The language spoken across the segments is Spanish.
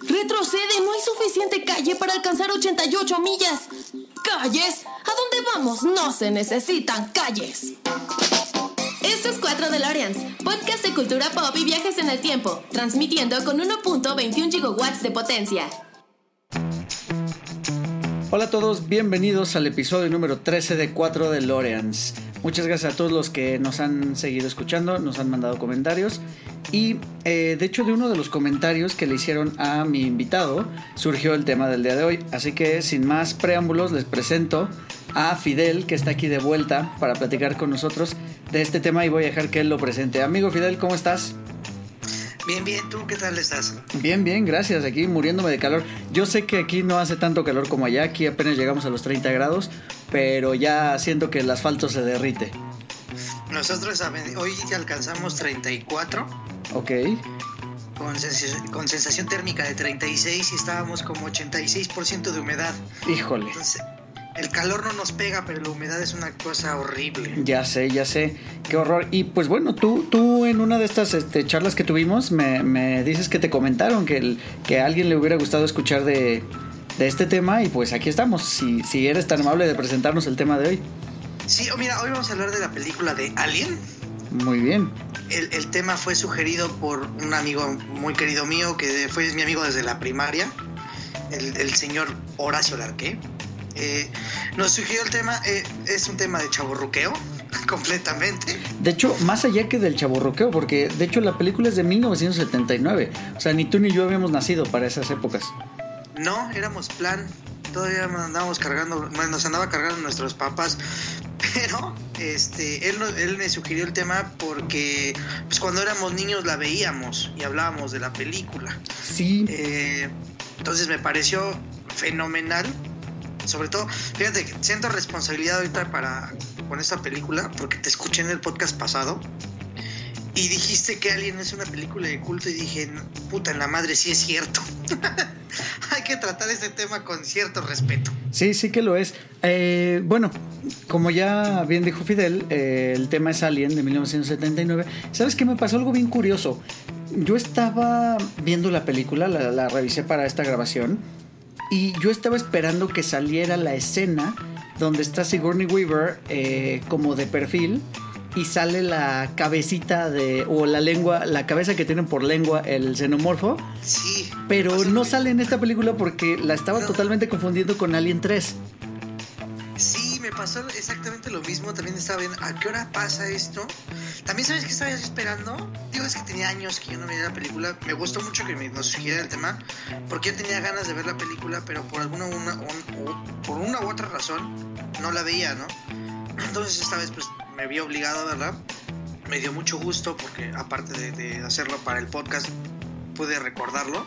Retrocede, no hay suficiente calle para alcanzar 88 millas. ¿Calles? ¿A dónde vamos? No se necesitan calles. Esto es 4 DeLoreans, podcast de cultura pop y viajes en el tiempo, transmitiendo con 1.21 gigawatts de potencia. Hola a todos, bienvenidos al episodio número 13 de 4 DeLoreans. Muchas gracias a todos los que nos han seguido escuchando, nos han mandado comentarios. Y eh, de hecho de uno de los comentarios que le hicieron a mi invitado surgió el tema del día de hoy. Así que sin más preámbulos les presento a Fidel que está aquí de vuelta para platicar con nosotros de este tema y voy a dejar que él lo presente. Amigo Fidel, ¿cómo estás? Bien, bien, ¿tú qué tal estás? Bien, bien, gracias. Aquí muriéndome de calor. Yo sé que aquí no hace tanto calor como allá, aquí apenas llegamos a los 30 grados, pero ya siento que el asfalto se derrite. Nosotros hoy alcanzamos 34. Ok. Con, con sensación térmica de 36 y estábamos como 86% de humedad. Híjole. Entonces, el calor no nos pega, pero la humedad es una cosa horrible. Ya sé, ya sé, qué horror. Y pues bueno, tú, tú en una de estas este, charlas que tuvimos me, me, dices que te comentaron que, el, que a alguien le hubiera gustado escuchar de, de este tema y pues aquí estamos, si, si eres tan amable de presentarnos el tema de hoy. Sí, oh, mira, hoy vamos a hablar de la película de Alien. Muy bien. El, el tema fue sugerido por un amigo muy querido mío, que fue mi amigo desde la primaria, el, el señor Horacio Larqué. Eh, nos sugirió el tema, eh, es un tema de chaburruqueo, completamente. De hecho, más allá que del chaburruqueo, porque de hecho la película es de 1979. O sea, ni tú ni yo habíamos nacido para esas épocas. No, éramos plan. Todavía andábamos cargando, nos andaba cargando nuestros papás. Pero este, él, él me sugirió el tema porque pues, cuando éramos niños la veíamos y hablábamos de la película. Sí. Eh, entonces me pareció fenomenal sobre todo, fíjate siento responsabilidad ahorita para con esta película, porque te escuché en el podcast pasado y dijiste que Alien es una película de culto y dije, puta, en la madre sí es cierto. Hay que tratar este tema con cierto respeto. Sí, sí que lo es. Eh, bueno, como ya bien dijo Fidel, eh, el tema es Alien de 1979. ¿Sabes qué me pasó algo bien curioso? Yo estaba viendo la película, la, la revisé para esta grabación y yo estaba esperando que saliera la escena donde está Sigourney Weaver eh, como de perfil y sale la cabecita de o la lengua, la cabeza que tienen por lengua el xenomorfo. Sí. Pero no sale en esta película porque la estaba no. totalmente confundiendo con Alien 3. Pasó exactamente lo mismo. También estaba viendo a qué hora pasa esto. También sabes que estaba esperando. Digo, es que tenía años que yo no veía la película. Me gustó mucho que me, nos el tema. Porque yo tenía ganas de ver la película, pero por alguna una, un, por una u otra razón no la veía, ¿no? Entonces esta vez pues me vi obligado a verla. Me dio mucho gusto porque aparte de, de hacerlo para el podcast pude recordarlo.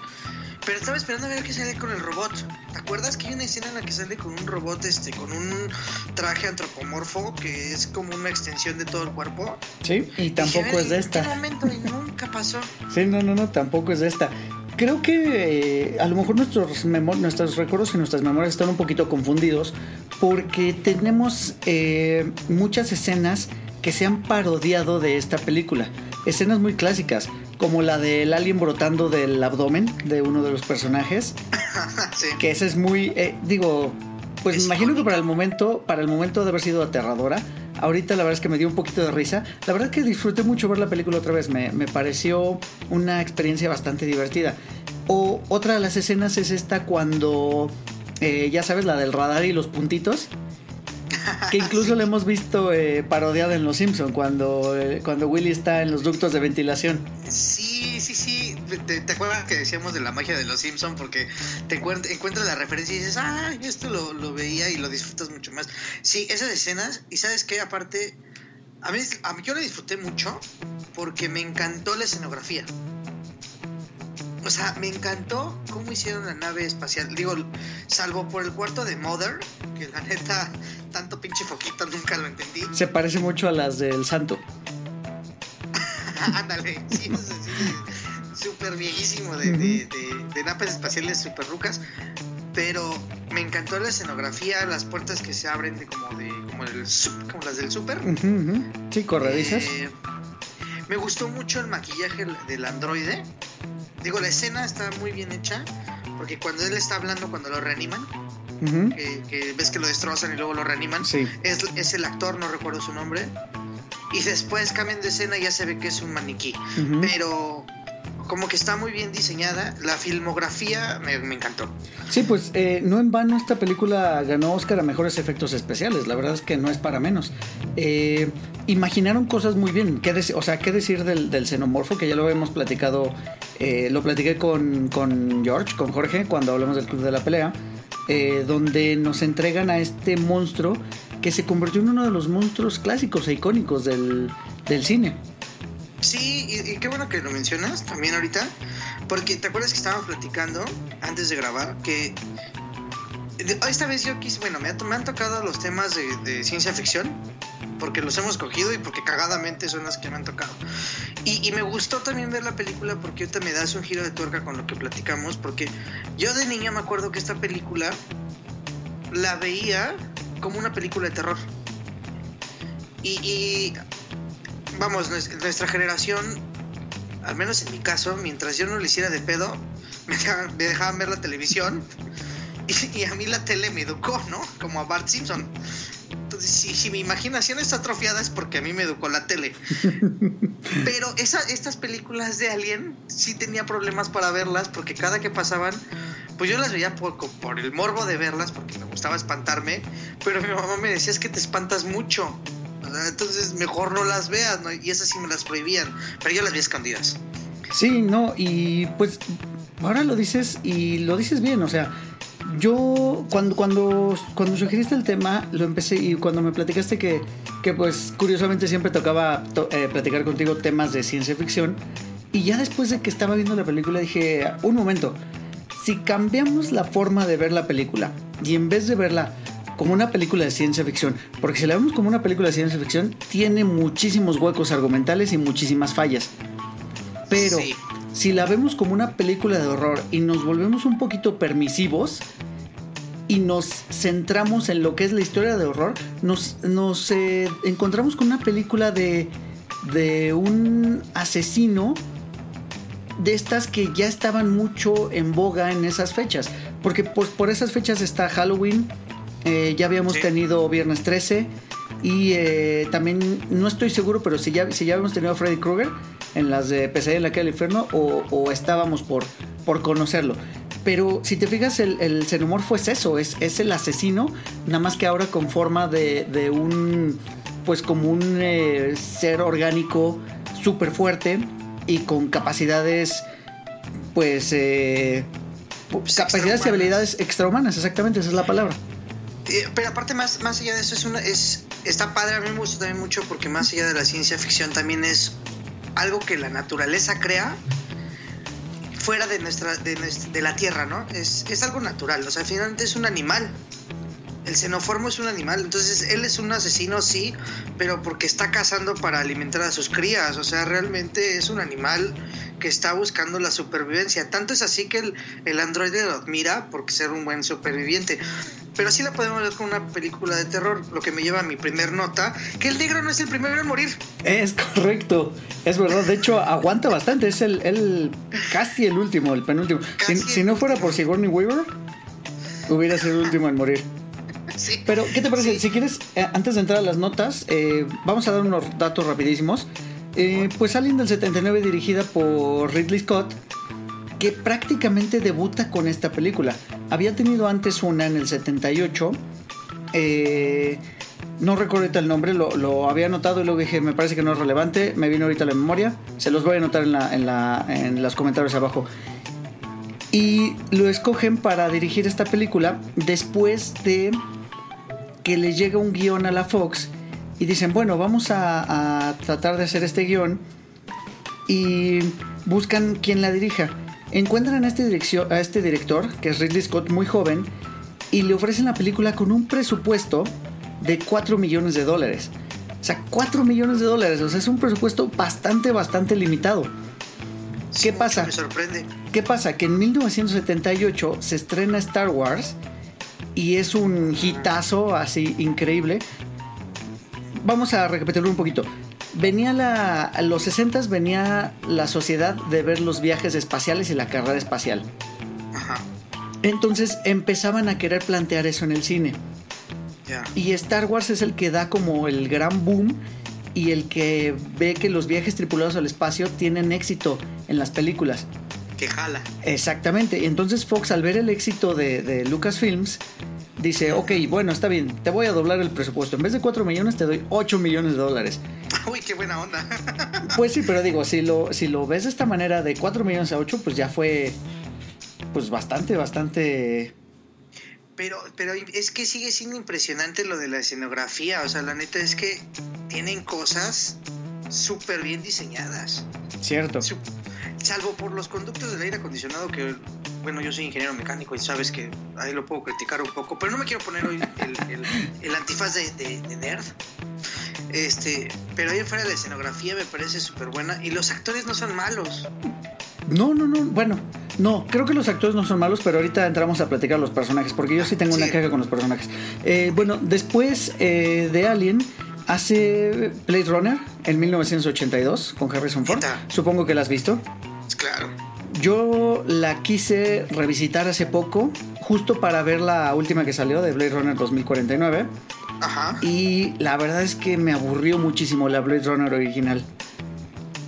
Pero estaba esperando a ver qué sale con el robot. ¿Te acuerdas que hay una escena en la que sale con un robot, este, con un traje antropomorfo que es como una extensión de todo el cuerpo? Sí, y tampoco dije, es de esta. ¿En qué momento? Y nunca pasó. Sí, no, no, no, tampoco es de esta. Creo que eh, a lo mejor nuestros, nuestros recuerdos y nuestras memorias están un poquito confundidos porque tenemos eh, muchas escenas que se han parodiado de esta película. Escenas muy clásicas como la del alien brotando del abdomen de uno de los personajes. sí. Que esa es muy, eh, digo, pues me imagino que para el momento, para el momento de haber sido aterradora. Ahorita la verdad es que me dio un poquito de risa. La verdad es que disfruté mucho ver la película otra vez. Me, me pareció una experiencia bastante divertida. O otra de las escenas es esta cuando, eh, ya sabes, la del radar y los puntitos que incluso sí. lo hemos visto eh, parodiada en Los Simpson cuando, eh, cuando Willy está en los ductos de ventilación. Sí, sí, sí. ¿Te, acuerdas que decíamos de la magia de Los Simpson? Porque te encuentras la referencia y dices, ah, esto lo, lo, veía y lo disfrutas mucho más. Sí, esas escenas, y sabes qué, aparte, a mí, a mí yo la disfruté mucho porque me encantó la escenografía. O sea, me encantó cómo hicieron la nave espacial. Digo, salvo por el cuarto de Mother, que la neta, tanto pinche foquito nunca lo entendí. Se parece mucho a las del Santo. Ándale, sí, súper viejísimo de, de, de, de, naves espaciales super rucas. Pero me encantó la escenografía, las puertas que se abren de como de como, el, como las del super. Uh -huh, uh -huh. Sí, corredizas. Eh, me gustó mucho el maquillaje del androide digo, la escena está muy bien hecha, porque cuando él está hablando, cuando lo reaniman, Ujú. que, que ves que lo destrozan y luego lo reaniman, Sí. es, es el actor, no recuerdo su nombre, y después cambian de escena y ya se ve que es un maniquí, Ujú. pero como que está muy bien diseñada, la filmografía me, me encantó. Sí, pues eh, no en vano esta película ganó Oscar a mejores efectos especiales. La verdad es que no es para menos. Eh, imaginaron cosas muy bien. ¿Qué o sea, ¿qué decir del, del xenomorfo? Que ya lo habíamos platicado. eh, lo platiqué con, con George, con Jorge, cuando hablamos del Club de la Pelea. Eh, donde nos entregan a este monstruo que se convirtió en uno de los monstruos clásicos e icónicos del, del cine. Sí, y, qué bueno que lo mencionas también ahorita, porque te acuerdas que estábamos platicando antes de grabar que esta vez yo quise, bueno, me, han tocado los temas de ciencia ficción, porque los hemos cogido y porque cagadamente son las que me han tocado. Y, y me gustó también ver la película porque ahorita me das un giro de tuerca con lo que platicamos, porque yo de niña me acuerdo que esta película la veía como una película de terror. Y, y, vamos, nues- nuestra generación, al menos en mi caso, mientras yo no le hiciera de pedo, me dejaban, me dejaban ver la televisión. Y, y a mí la tele me educó, ¿no? Como a Bart Simpson. Entonces, si, si mi imaginación está atrofiada es porque a mí me educó la tele. Pero esa, estas películas de Alien sí tenía problemas para verlas porque cada que pasaban, pues yo las veía por, por el morbo de verlas porque me gustaba espantarme, pero mi mamá me decía es que te espantas mucho. Entonces mejor no las veas, ¿no? Y esas sí me las prohibían, pero yo las vi escondidas. Sí, no, y pues ahora lo dices y lo dices bien, o sea, yo cuando, cuando, cuando sugeriste el tema, lo empecé y cuando me platicaste que, que pues curiosamente siempre tocaba to- eh, platicar contigo temas de ciencia ficción, y ya después de que estaba viendo la película dije, un momento, si cambiamos la forma de ver la película y en vez de verla como una película de ciencia ficción, porque si la vemos como una película de ciencia ficción, tiene muchísimos huecos argumentales y muchísimas fallas. Pero Sí. Si la vemos como una película de horror y nos volvemos un poquito permisivos y nos centramos en lo que es la historia de horror, nos, nos eh, encontramos con una película de, de un asesino de estas que ya estaban mucho en boga en esas fechas. Porque pues, por esas fechas está Halloween, eh, ya habíamos Sí. tenido Viernes 13 y eh, también, no estoy seguro, pero si ya, si ya habíamos tenido a Freddy Krueger en las de Pesadilla en la calle del infierno o, o estábamos por, por conocerlo. Pero si te fijas, el, el xenomorfo es eso, es, es el asesino, nada más que ahora con forma de, de un, pues como un eh, ser orgánico súper fuerte y con capacidades, pues, eh, pu- Pues capacidades y habilidades extrahumanas, exactamente, esa es la palabra. Eh, pero aparte más, más allá de eso es una es está padre a mí me gusta también mucho porque más allá de la ciencia ficción también es algo que la naturaleza crea fuera de nuestra de, la tierra no es, es algo natural o sea finalmente es un animal. El xenoformo es un animal entonces él es un asesino sí pero porque está cazando para alimentar a sus crías o sea realmente es un animal que está buscando la supervivencia. Tanto es así que el, el androide lo admira porque ser un buen superviviente pero sí la podemos ver con una película de terror, lo que me lleva a mi primer nota, que el negro no es el primero en morir. Es correcto, es verdad. De hecho, aguanta bastante. Es el, el casi el último, el penúltimo. Si, no fuera por Sigourney Weaver, hubiera sido el último en morir. Sí. Pero, ¿qué te parece? Sí. Si quieres, eh, antes de entrar a las notas, eh, vamos a dar unos datos rapidísimos. Eh, pues Alien del 79, dirigida por Ridley Scott, prácticamente debuta con esta película. Había tenido antes una en el 78. eh, no recuerdo el nombre, lo, había anotado y luego dije, me parece que no es relevante. Me vino ahorita a la memoria. Se los voy a anotar en, la, los comentarios abajo. Y lo escogen para dirigir esta película después de que le llega un guion a la Fox y dicen, bueno, vamos a, a tratar de hacer este guion y buscan quien la dirija. Encuentran a este, a este director, que es Ridley Scott, muy joven, y le ofrecen la película con un presupuesto de 4 millones de dólares. O sea, 4 millones de dólares, o sea, es un presupuesto bastante, bastante limitado. Sí, ¿Qué pasa? Me sorprende. ¿Qué pasa? Que en 1978 se estrena Star Wars y es un hitazo así increíble. Vamos a repetirlo un poquito. Venía la. A los 60 venía la sociedad de ver los viajes espaciales y la carrera espacial. Ajá. Entonces empezaban a querer plantear eso en el cine. Ya. Y Star Wars es el que da como el gran boom y el que ve que los viajes tripulados al espacio tienen éxito en las películas. Que jala. Exactamente. Y entonces Fox, al ver el éxito de, de Lucasfilms, dice, ok, bueno, está bien, te voy a doblar el presupuesto. En vez de 4 millones, te doy 8 millones de dólares. Uy, qué buena onda. Pues sí, pero digo, si lo, si lo ves de esta manera, de 4 millones a 8, pues ya fue, pues bastante, bastante... Pero, pero es que sigue siendo impresionante lo de la escenografía. O sea, la neta es que tienen cosas súper bien diseñadas. Cierto. Salvo por los conductos del aire acondicionado que, bueno, yo soy ingeniero mecánico y sabes que ahí lo puedo criticar un poco, pero no me quiero poner hoy el, el- el antifaz de, de- de nerd. Este, pero ahí afuera la escenografía me parece súper buena y los actores no son malos. No, no, no, bueno, no, creo que los actores no son malos, pero ahorita entramos a platicar los personajes, porque yo sí tengo una caja con los personajes. Eh, bueno, después eh, de Alien, hace Blade Runner en 1982 con Harrison Ford. Supongo que la has visto. Claro. Yo la quise revisitar hace poco, justo para ver la última que salió de Blade Runner 2049. Ajá. Y la verdad es que me aburrió muchísimo la Blade Runner original.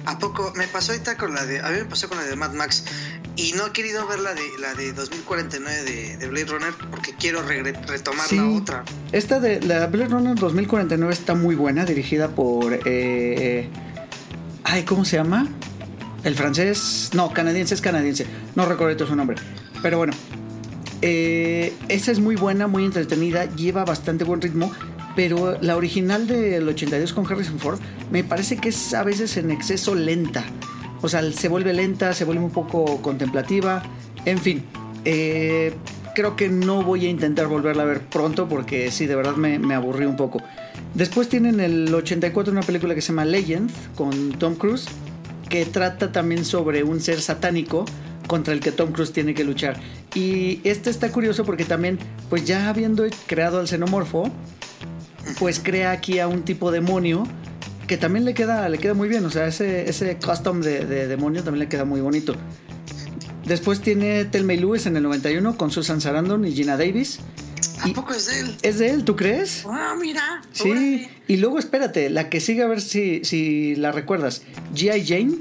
¿A poco? Me pasó ahorita con la de. A mí me pasó con la de Mad Max. Y no he querido ver la de, la de 2049 de, de Blade Runner porque quiero retomar Sí. la otra. Esta de la Blade Runner 2049 está muy buena, dirigida por. eh, ay, ¿cómo se llama? El francés. No, canadiense es canadiense. No recuerdo su nombre. Pero bueno. eh, esa es muy buena, muy entretenida, lleva bastante buen ritmo. Pero la original del 82 con Harrison Ford me parece que es a veces en exceso lenta. O sea, se vuelve lenta, se vuelve un poco contemplativa. En fin, eh, creo que no voy a intentar volverla a ver pronto porque sí, de verdad me, me aburrí un poco. Después tienen el 84 una película que se llama Legend con Tom Cruise, que trata también sobre un ser satánico contra el que Tom Cruise tiene que luchar. Y este está curioso porque también, pues ya habiendo creado al xenomorfo, pues crea aquí a un tipo demonio que también le queda, le queda muy bien. O sea, ese, ese custom de, de demonio también le queda muy bonito. Después tiene Thelma y Lewis en el 91 con Susan Sarandon y Gina Davis. ¿A poco es de él? ¿Es de él, tú crees? Ah, mira. Sí. órale. Y luego espérate, la que sigue a ver si, si la recuerdas. G.I. Jane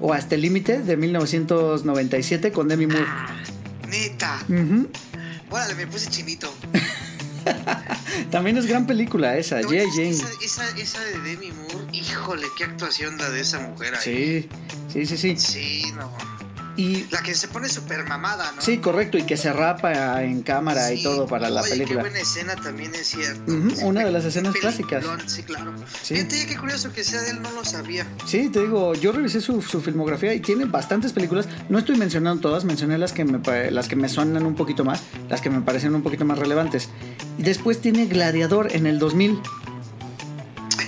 o Hasta el Límite de 1997 con Demi Moore. Neta. Ujú. Órale, me puse chinito. También es gran película esa, No, es Jane. Esa, esa, esa de Demi Moore, híjole, qué actuación la de esa mujer ahí. Sí, sí, sí, sí. Sí, no. Y La que se pone súper mamada, ¿no? sí, correcto, y que se rapa en cámara y todo para la película. Qué buena escena también es cierto. Una de las escenas clásicas. Sí, claro. Sí. Fíjate, qué curioso que sea de él, no lo sabía. Sí, te digo, yo revisé su, su filmografía y tiene bastantes películas. No estoy mencionando todas, mencioné las que, me, las que me suenan un poquito más, las que me parecen un poquito más relevantes. Y después tiene Gladiador en el 2000,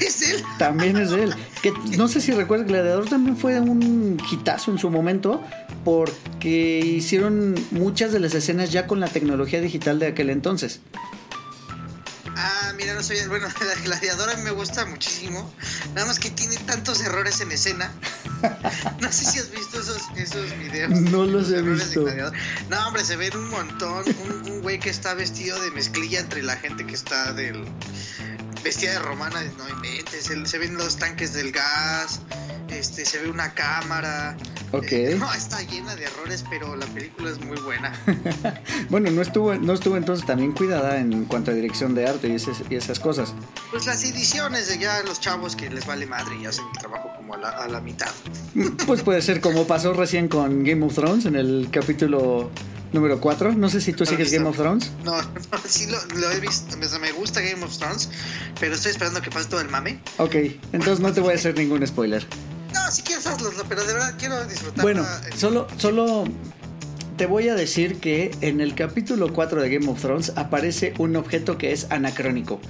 Es él. también es de él. Que no sé si recuerdas, Gladiador también fue un hitazo en su momento porque hicieron muchas de las escenas ya con la tecnología digital de aquel entonces. Ah, mira, no el bueno. La gladiadora me gusta muchísimo. Nada más que tiene tantos errores en escena. No sé si has visto esos, esos videos. No los he visto. No, hombre, se ven un montón. Un, un güey que está vestido de mezclilla entre la gente que está del. Vestida de romana, no inventes. el- se ven los tanques del gas. Este, se ve una cámara. Ok. Eh, no, está llena de errores, pero la película es muy buena. Bueno, no estuvo, no estuvo entonces también cuidada en cuanto a dirección de arte y, esas- y esas cosas. Pues las ediciones de ya los chavos que les vale madre y hacen el trabajo como a la, a la mitad. Pues puede ser como pasó recién con Game of Thrones en el capítulo número 4. No sé si tú No sigues. Game of Thrones. No, no, sí lo, lo he visto, me, me gusta Game of Thrones, pero estoy esperando que pase todo el mame. Ok, entonces no te voy a hacer ningún spoiler. No, si quieres hazlo, pero de verdad quiero disfrutar. Bueno, solo, solo te voy a decir que en el capítulo 4 de Game of Thrones aparece un objeto que es anacrónico.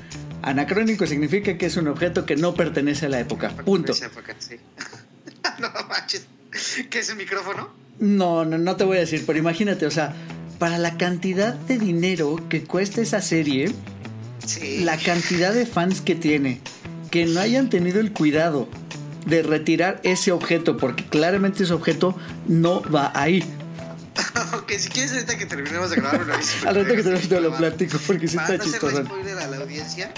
Anacrónico significa que es un objeto que no pertenece a la época. Punto. no manches. ¿Qué es el micrófono? No, no, no te voy a decir, pero imagínate, o sea, para la cantidad de dinero que cuesta esa serie, Sí. la cantidad de fans que tiene, que no hayan tenido el cuidado de retirar ese objeto, porque claramente ese objeto no va ahí. ok, si quieres ahorita que terminemos de grabar. Al rato que terminemos te lo platico, porque sí está no chistoso. spoiler a la audiencia.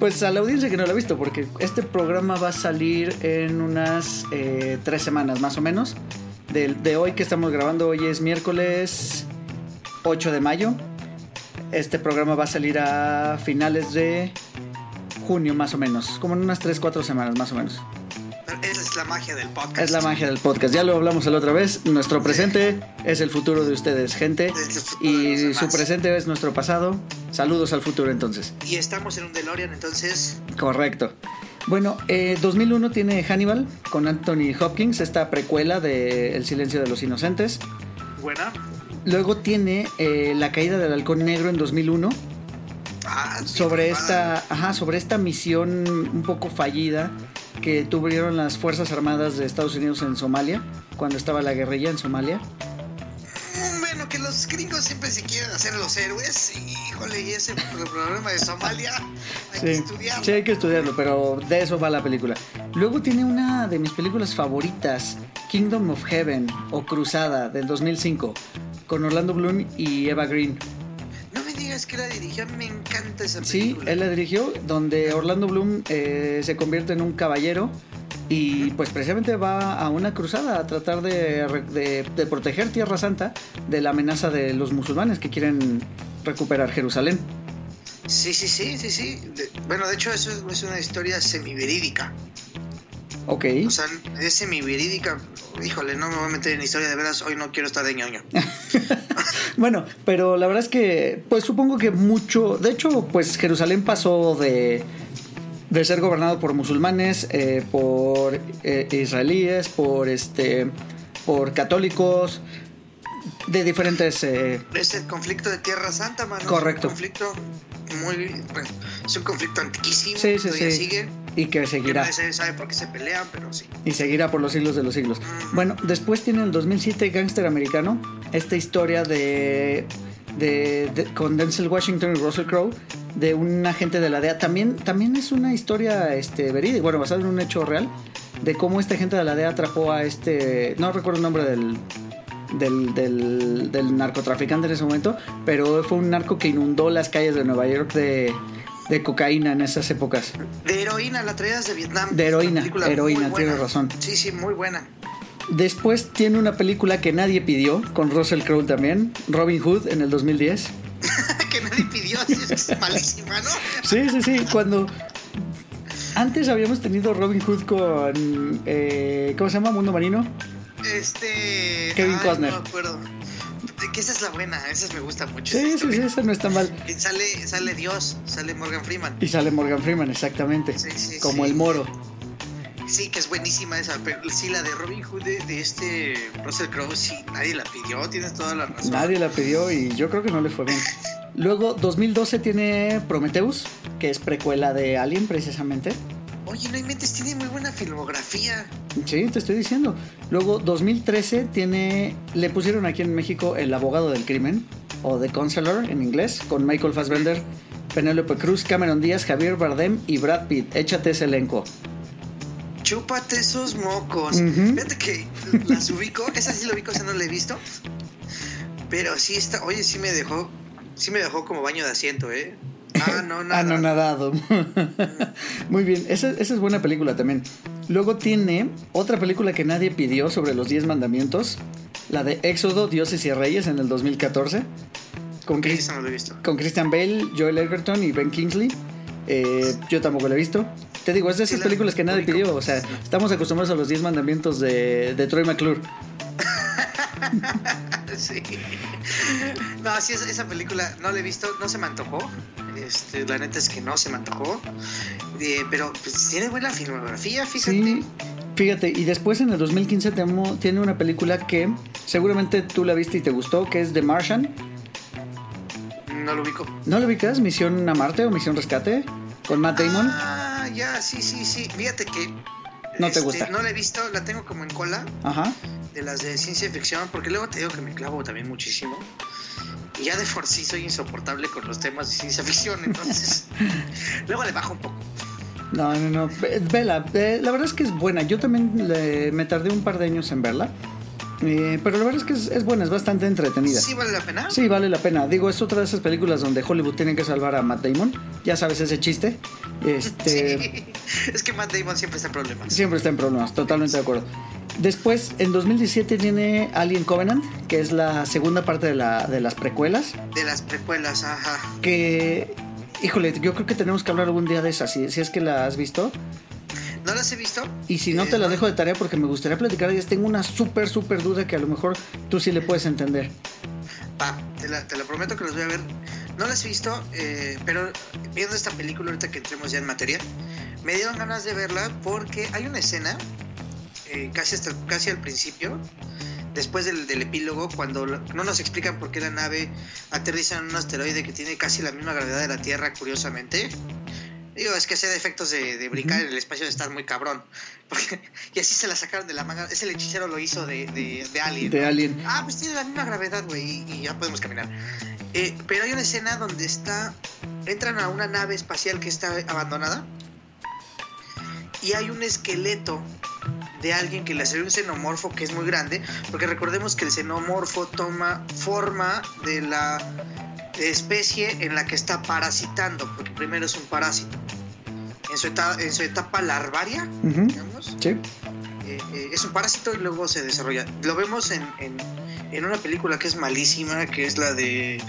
Pues a la audiencia que no lo ha visto, porque este programa va a salir en unas eh, tres semanas más o menos. De, de hoy que estamos grabando, hoy es miércoles 8 de mayo. Este programa va a salir a finales de junio más o menos, como en unas 3, 4 semanas más o menos. Esa es la magia del podcast. Es la magia del podcast, ya lo hablamos la otra vez. Nuestro presente es el futuro de ustedes, gente. Y su presente es nuestro pasado. Saludos al futuro entonces. Y estamos en un DeLorean, entonces. Correcto. Bueno, eh, 2001 tiene Hannibal con Anthony Hopkins, esta precuela de El silencio de los inocentes. Buena. Luego tiene eh, La caída del halcón negro en 2001 Ah, sí, sobre ah, esta, ajá, sobre esta misión un poco fallida que tuvieron las Fuerzas Armadas de Estados Unidos en Somalia, cuando estaba la guerrilla en Somalia. Bueno, que los gringos siempre se quieren hacer los héroes. Y, híjole, y ese problema de Somalia hay que estudiarlo. sí, hay que estudiarlo, pero de eso va la película. Luego tiene una de mis películas favoritas, Kingdom of Heaven o Cruzada del 2005, con Orlando Bloom y Eva Green. Digas que la dirigió, me encanta esa Sí, película. él la dirigió, donde Orlando Bloom eh, se convierte en un caballero y pues precisamente va a una cruzada a tratar de, de- de proteger Tierra Santa de la amenaza de los musulmanes que quieren recuperar Jerusalén. Sí, sí, sí, sí, sí. De- bueno, de hecho, eso es, es una historia semiverídica. Ok. O sea, es semiverídica. Híjole, no me voy a meter en historia de veras. Hoy no quiero estar de ñoño. Bueno, pero la verdad es que, pues supongo que mucho, de hecho, pues Jerusalén pasó de, de ser gobernado por musulmanes, eh, por eh, israelíes, por este, por católicos, de diferentes, eh, Es el conflicto de Tierra Santa, mano. Correcto. Es un conflicto muy. bueno, es un conflicto antiquísimo. sí, sí, sigue. Y que Que seguirá. nadie sabe por qué se pelean, pero sí. Y seguirá por los siglos de los siglos. Bueno, después tiene el 2007 Gangster Americano, esta historia de, de, de- con Denzel Washington y Russell Crowe de un agente de la DEA. También, también es una historia este, verídica, bueno, basada en un hecho real, de cómo este agente de la DEA atrapó a este, no recuerdo el nombre del, del, del, del narcotraficante en ese momento, pero fue un narco que inundó las calles de Nueva York de, de cocaína en esas épocas. De heroína, la traías de Vietnam. De heroína, heroína, tienes razón. Sí, sí, muy buena. Después tiene una película que nadie pidió, con Russell Crowe también, Robin Hood en el 2010. que nadie pidió, es malísima, ¿no? Sí, sí, sí, cuando... Antes habíamos tenido Robin Hood con... eh, ¿Cómo se llama? Mundo Marino. Este. Kevin Costner. No me acuerdo. Que esa es la buena, esa me gusta mucho. Sí, sí, sí, esa no está mal. Y sale, sale Dios, sale Morgan Freeman. Y sale Morgan Freeman, exactamente. Sí, sí, como sí. el moro. Sí, que es buenísima esa. Pero sí, la de Robin Hood de, de este Russell Crowe, sí, nadie la pidió, tienes toda la razón. Nadie la pidió y yo creo que no le fue bien. Luego, 2012 tiene Prometheus, que es precuela de Alien precisamente. Oye, no inventes, tiene muy buena filmografía. Sí, te estoy diciendo. Luego, 2013 tiene. Le pusieron aquí en México El abogado del crimen, o The Counselor en inglés, con Michael Fassbender, Penélope Cruz, Cameron Díaz, Javier Bardem y Brad Pitt. Échate ese elenco. Chúpate esos mocos. Ujú. Fíjate que las ubico, esa sí la ubico, esa no la he visto. Pero sí está, oye, sí me dejó, sí me dejó como baño de asiento, ¿eh? Ah, no, nada. Ah, no, nadado. Muy bien, esa, esa es buena película también. Luego tiene otra película que nadie pidió sobre los 10 mandamientos, la de Éxodo, Dioses y Reyes en el 2014, con, Chris- no la he visto. con Christian Bale, Joel Edgerton y Ben Kingsley. Eh, yo tampoco la he visto. Te digo, es de esas la películas que nadie pidió. O sea, estamos acostumbrados a los 10 mandamientos de, de Troy McClure. Sí. No, sí, esa, esa película no la he visto, no se me antojó. Este, la neta es que no se me antojó. Eh, pero pues, tiene buena filmografía, fíjate. Sí, fíjate, y después en el 2015 temo- tiene una película que seguramente tú la viste y te gustó, que es The Martian. No lo ubico. ¿No lo ubicas? ¿Misión a Marte o Misión Rescate? Con Matt Damon. Ah, ya, sí, sí, sí. Fíjate que. No te este, gusta. No la he visto, la tengo como en cola Ajá. de las de ciencia ficción, porque luego te digo que me clavo también muchísimo. Y ya de por sí soy insoportable con los temas de ciencia ficción, entonces. luego le bajo un poco. No, no, no. Ve- Vela, eh, la verdad es que es buena. Yo también le- me tardé un par de años en verla. Eh, pero la verdad es que es, es buena, es bastante entretenida. ¿Sí vale la pena? Sí, vale la pena. Digo, es otra de esas películas donde Hollywood tiene que salvar a Matt Damon. Ya sabes ese chiste. Este, Sí. Es que Matt Damon siempre está en problemas. Siempre está en problemas, totalmente de acuerdo. Después, en 2017 viene Alien Covenant, que es la segunda parte de, la, de las precuelas. De las precuelas, ajá. Que, híjole, yo creo que tenemos que hablar algún día de esas, si, si es que la has visto. ¿No las he visto? Y si no, Eh, te la dejo de tarea porque me gustaría platicar de ellas. Tengo una súper, súper duda que a lo mejor tú sí le puedes entender. Va, te, la, te lo prometo que los voy a ver. No las he visto, eh, pero viendo esta película ahorita que entremos ya en materia, me dieron ganas de verla porque hay una escena, eh, casi, hasta, casi al principio, después del, del epílogo, cuando no nos explican por qué la nave aterriza en un asteroide que tiene casi la misma gravedad de la Tierra, curiosamente. Digo, es que ese de efectos de, de brincar en el espacio de estar muy cabrón. Porque- y así se la sacaron de la manga. Ese el hechicero lo hizo de, de, de Alien. De ¿no? Alien. Ah, pues tiene la misma gravedad, güey, y, y ya podemos caminar. Eh, pero hay una escena donde está. Entran a una nave espacial que está abandonada. Y hay un esqueleto de alguien que le hace un xenomorfo que es muy grande. Porque recordemos que el xenomorfo toma forma de la especie en la que está parasitando. Porque primero es un parásito. En su etapa, en su etapa larvaria, digamos Sí. eh, eh, es un parásito y luego se desarrolla. Lo vemos en, en, en una película que es malísima, que es la de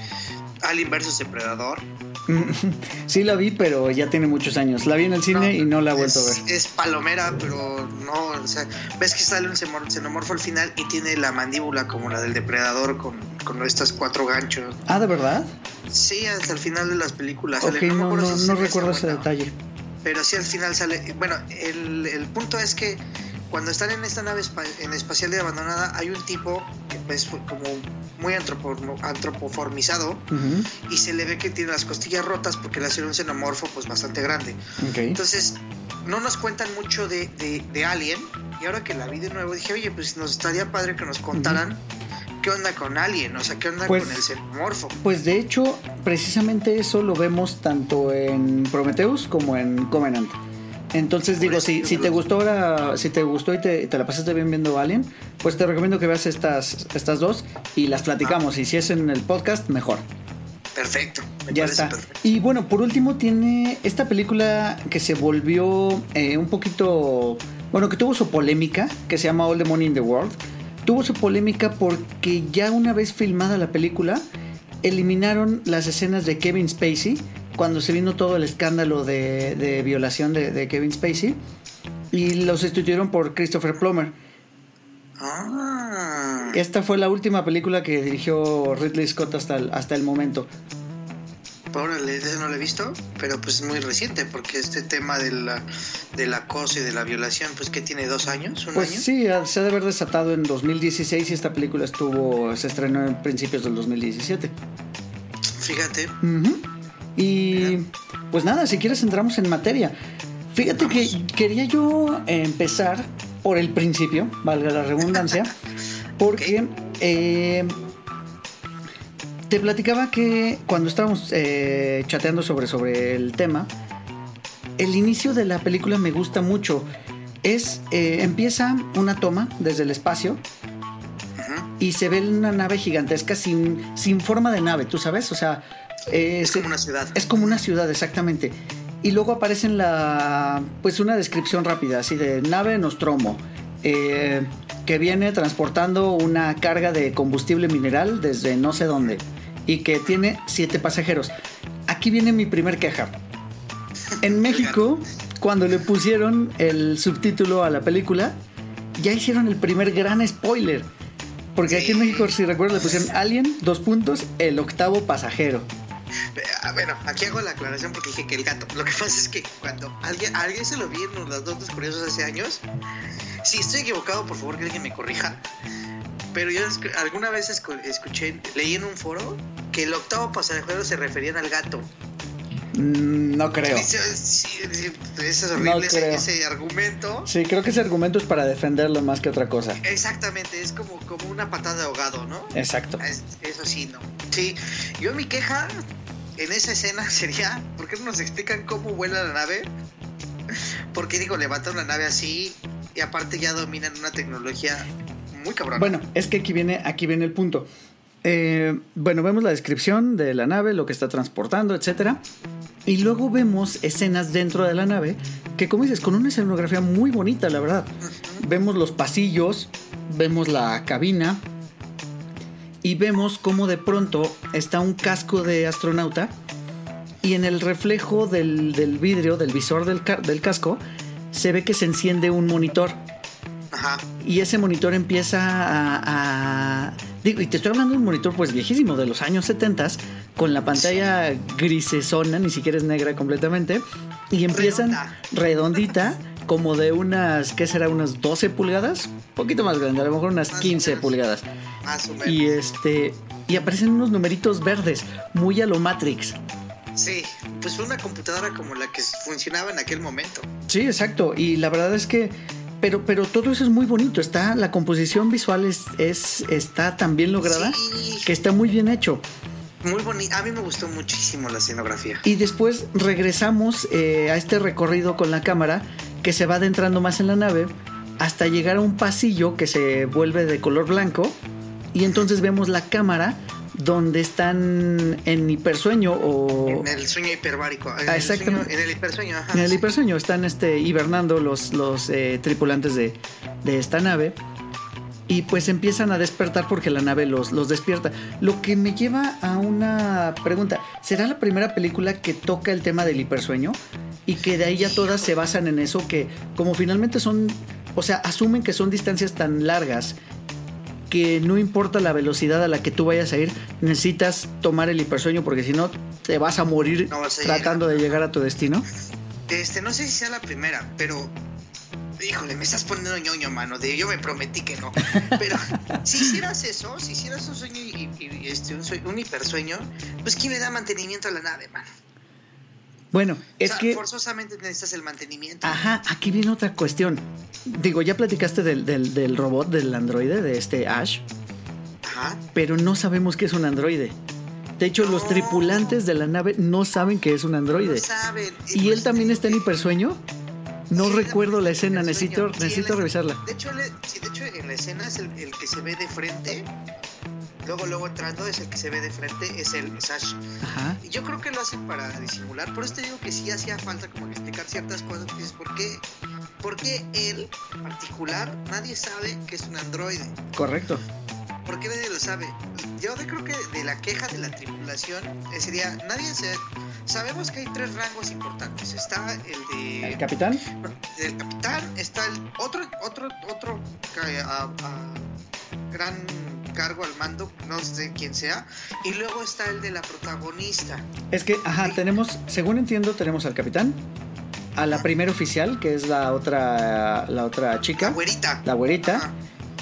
Alien vs Depredador. Sí la vi, pero ya tiene muchos años. La vi en el cine y no la he vuelto a ver. Es palomera, pero no, o sea, ves que sale un xenomorfo al final y tiene la mandíbula como la del depredador con, con estas cuatro ganchos. Ah, ¿de verdad? Sí, hasta el final de las películas. Sale. no, no, si no en recuerdo ese detalle. Pero sí al final sale. Bueno, el, el punto es que cuando están en esta nave en espacial de abandonada, hay un tipo que es como muy antropo- antropoformizado y se le ve que tiene las costillas rotas porque le hace un xenomorfo pues bastante grande. Entonces, no nos cuentan mucho de, de, de Alien. Y ahora que la vi de nuevo, dije, oye, pues nos estaría padre que nos contaran qué onda con Alien, o sea, qué onda Pues- con el xenomorfo. Pues de hecho, precisamente eso lo vemos tanto en Prometheus como en Covenant. Entonces digo, si, si te gustó ahora, si te gustó y te, te la pasaste bien viendo Alien, pues te recomiendo que veas estas, estas dos y las platicamos. Y si es en el podcast, mejor. Perfecto. me Ya está. perfecto. Y bueno, por último tiene esta película que se volvió eh, un poquito, bueno, que tuvo su polémica, que se llama All the Money in the World. Tuvo su polémica porque ya una vez filmada la película, eliminaron las escenas de Kevin Spacey, cuando se vino todo el escándalo de, de violación de, de Kevin Spacey, y lo sustituyeron por Christopher Plummer. Ah. Esta fue la última película que dirigió Ridley Scott hasta el, hasta el momento. Órale, no lo he visto, pero pues es muy reciente, porque este tema de la, del acoso y de la violación, pues que tiene dos años, un Pues año. sí, se ha de haber desatado en 2016 y esta película estuvo, se estrenó en principios del 2017. Fíjate, Ujú. Y pues nada, si quieres entramos en materia. Fíjate que quería yo empezar por el principio, valga la redundancia, porque eh, te platicaba que cuando estábamos eh, chateando sobre, sobre el tema, el inicio de la película me gusta mucho. Es, eh, empieza una toma desde el espacio y se ve una nave gigantesca sin, sin forma de nave, ¿tú sabes? O sea, eh, es como una ciudad. es como una ciudad, exactamente. Y luego aparece en la. Pues una descripción rápida, así de nave Nostromo. eh, que viene transportando una carga de combustible mineral desde no sé dónde. Y que tiene siete pasajeros. Aquí viene mi primer queja. En México, cuando le pusieron el subtítulo a la película, ya hicieron el primer gran spoiler. Porque aquí en. México, si recuerdas, le pusieron Alien, dos puntos, el octavo pasajero. Ah, Bueno, aquí hago la aclaración porque dije que el gato. Lo que pasa es que cuando alguien, alguien se lo vi en los datos curiosos hace años. Si estoy equivocado, por favor que alguien me corrija. Pero yo alguna vez escu- escuché, leí en un foro que el octavo pasajero se referían al gato. Mm, No creo. Sí, sí, es horrible ese, creo. ese argumento. Sí, creo que ese argumento es para defenderlo más que otra cosa. Exactamente, es como, como una patada de ahogado, ¿no? Exacto. Es- Eso sí, no. Sí, yo mi queja en esa escena sería, ¿por qué no nos explican cómo vuela la nave? Porque digo, levantan una nave así y aparte ya dominan una tecnología muy cabrona. Bueno, es que aquí viene, aquí viene el punto. Eh, bueno, vemos la descripción de la nave, lo que está transportando, etcétera. Y luego vemos escenas dentro de la nave que, como dices, con una escenografía muy bonita, la verdad. Vemos los pasillos, vemos la cabina y vemos cómo de pronto está un casco de astronauta y en el reflejo del, del vidrio, del visor del, del casco, se ve que se enciende un monitor. Ajá. Y ese monitor empieza a, a- Digo, y te estoy hablando de un monitor pues viejísimo, de los años 70, con la pantalla grisesona, ni siquiera es negra completamente. Y empiezan Redonda. redondita, como de unas, ¿qué será? Unas 12 pulgadas. poquito más grande, a lo mejor unas Más o 15 menos. pulgadas. Más o menos. Y este... Y aparecen unos numeritos verdes, muy a lo Matrix. Sí, pues fue una computadora como la que funcionaba en aquel momento. Sí, exacto. Y la verdad es que. Pero, pero todo eso es muy bonito. Está. La composición visual es, es, está tan bien lograda Sí. que está muy bien hecho. Muy bonita. A mí me gustó muchísimo la escenografía. Y después regresamos eh, a este recorrido con la cámara que se va adentrando más en la nave hasta llegar a un pasillo que se vuelve de color blanco. Y entonces vemos la cámara donde están en hipersueño o En el sueño hiperbárico. En, Ah, el, sueño, en el hipersueño, ajá. En el sí. hipersueño están este, hibernando los, los eh, tripulantes de, de esta nave. Y pues empiezan a despertar porque la nave los, los despierta. Lo que me lleva a una pregunta. ¿Será la primera película que toca el tema del hipersueño? Y que de ahí ya todas se basan en eso, que como finalmente son, o sea, asumen que son distancias tan largas que no importa la velocidad a la que tú vayas a ir, necesitas tomar el hipersueño porque si no te vas a morir No vas a tratando de llegar a tu destino. Este, no sé si sea la primera, pero. Híjole, me estás poniendo ñoño, mano. De yo me prometí que no. Pero si hicieras eso, si hicieras un sueño y, este, un, un hipersueño, pues ¿quién le da mantenimiento a la nave, mano? Bueno, O es sea, que... forzosamente necesitas el mantenimiento. Ajá, aquí viene otra cuestión. Digo, ya platicaste del, del, del robot, del androide, de este Ash, Ajá. pero no sabemos qué es un androide. De hecho, los tripulantes de la nave no saben que es un androide. No saben. ¿Y él también está en hipersueño? No recuerdo la en escena, necesito, necesito revisarla. De hecho, de en la escena es el, el que se ve de frente. Luego, luego entrando es el que se ve de frente, es el es Ash. Ajá. Y Yo creo que lo hacen para disimular. Por eso te digo que sí hacía falta como que explicar ciertas cosas. que dices, ¿por qué? ¿Por qué él, en particular, nadie sabe que es un androide? Correcto. ¿Por qué nadie lo sabe? Yo creo que de la queja de la tripulación eh, sería, nadie se... Sabemos que hay tres rangos importantes. Está el de... ¿El capitán? del capitán, está el otro, otro, otro a- a gran cargo al mando, no sé quién sea, y luego está el de la protagonista. Es que, ajá, tenemos, según entiendo, tenemos al capitán, a la primera oficial, que es la otra, la otra La chica, güerita. la güerita, Ajá.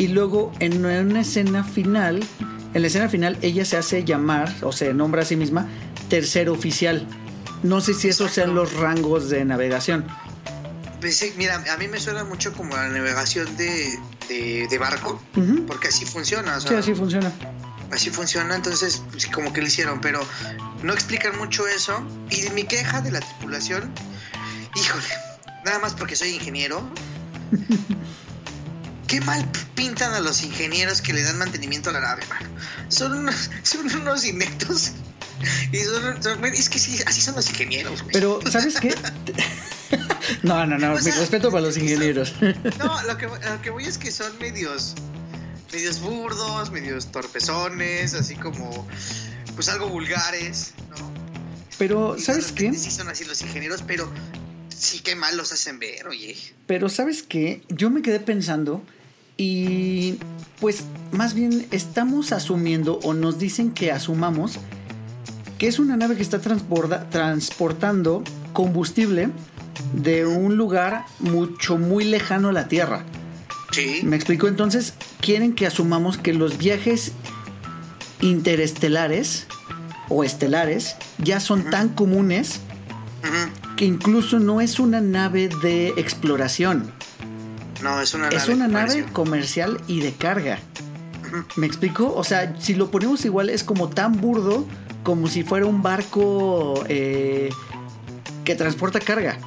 Y luego en una escena final, en la escena final ella se hace llamar o se nombra a sí misma tercer oficial. No sé si esos sean los rangos de navegación. Pues sí, mira, a mí me suena mucho como la navegación de, de, de barco, porque así funciona. o Sí, así funciona. así funciona, entonces pues, como que lo hicieron, pero no explican mucho eso. Y mi queja de la tripulación, híjole, nada más porque soy ingeniero. Qué mal pintan a los ingenieros que le dan mantenimiento a la nave, mano. Son unos, son unos ineptos. Y son, son- es que sí, así son los ingenieros, güey. Pero, ¿sabes qué? no, no, no, O mi sea, respeto para los ingenieros. No, lo que, lo que voy es que son medios, medios burdos, medios torpezones, así como, pues algo vulgares, ¿no? Pero, Y ¿sabes qué? Sí son así los ingenieros, pero sí que mal los hacen ver, oye. Pero, ¿sabes qué? Yo me quedé pensando y pues más bien estamos asumiendo o nos dicen que asumamos que es una nave que está transborda- transportando combustible de un lugar mucho, muy lejano a la Tierra. Sí. ¿Me explico? Entonces, quieren que asumamos que los viajes interestelares o estelares ya son tan comunes que incluso no es una nave de exploración. No, es una Es nave una comercial. nave comercial y de carga. ¿Me explico? O sea, si lo ponemos igual, es como tan burdo como si fuera un barco eh, que transporta carga.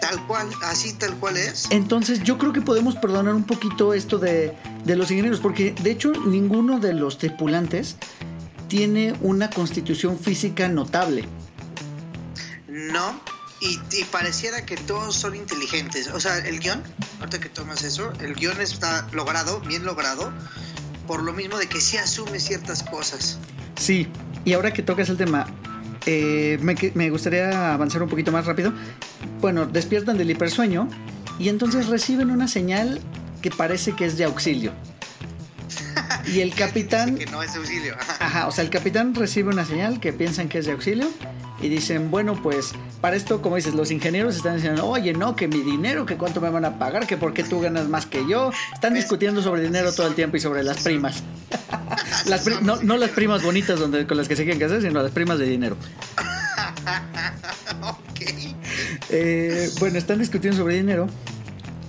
Tal cual, así tal cual es. Entonces yo creo que podemos perdonar un poquito esto de, de los ingenieros, porque de hecho ninguno de los tripulantes tiene una constitución física notable. No, y, y pareciera que todos son inteligentes. O sea, el guion, ahorita que tomas eso, el guion está logrado, bien logrado, por lo mismo de que sí asume ciertas cosas. Sí, y ahora que tocas el tema, eh, me, me gustaría avanzar un poquito más rápido. Bueno, despiertan del hipersueño y entonces reciben una señal que parece que es de auxilio. Y el capitán... Que no es auxilio. Ajá, o sea, el capitán recibe una señal que piensan que es de auxilio y dicen, bueno, pues para esto, como dices, los ingenieros están diciendo, oye, no, que mi dinero, que cuánto me van a pagar, que por qué tú ganas más que yo. Están discutiendo sobre dinero todo el tiempo y sobre las primas. Las pri- no, no las primas bonitas donde, con las que se quieren casar, sino las primas de dinero. Eh, bueno, están discutiendo sobre dinero.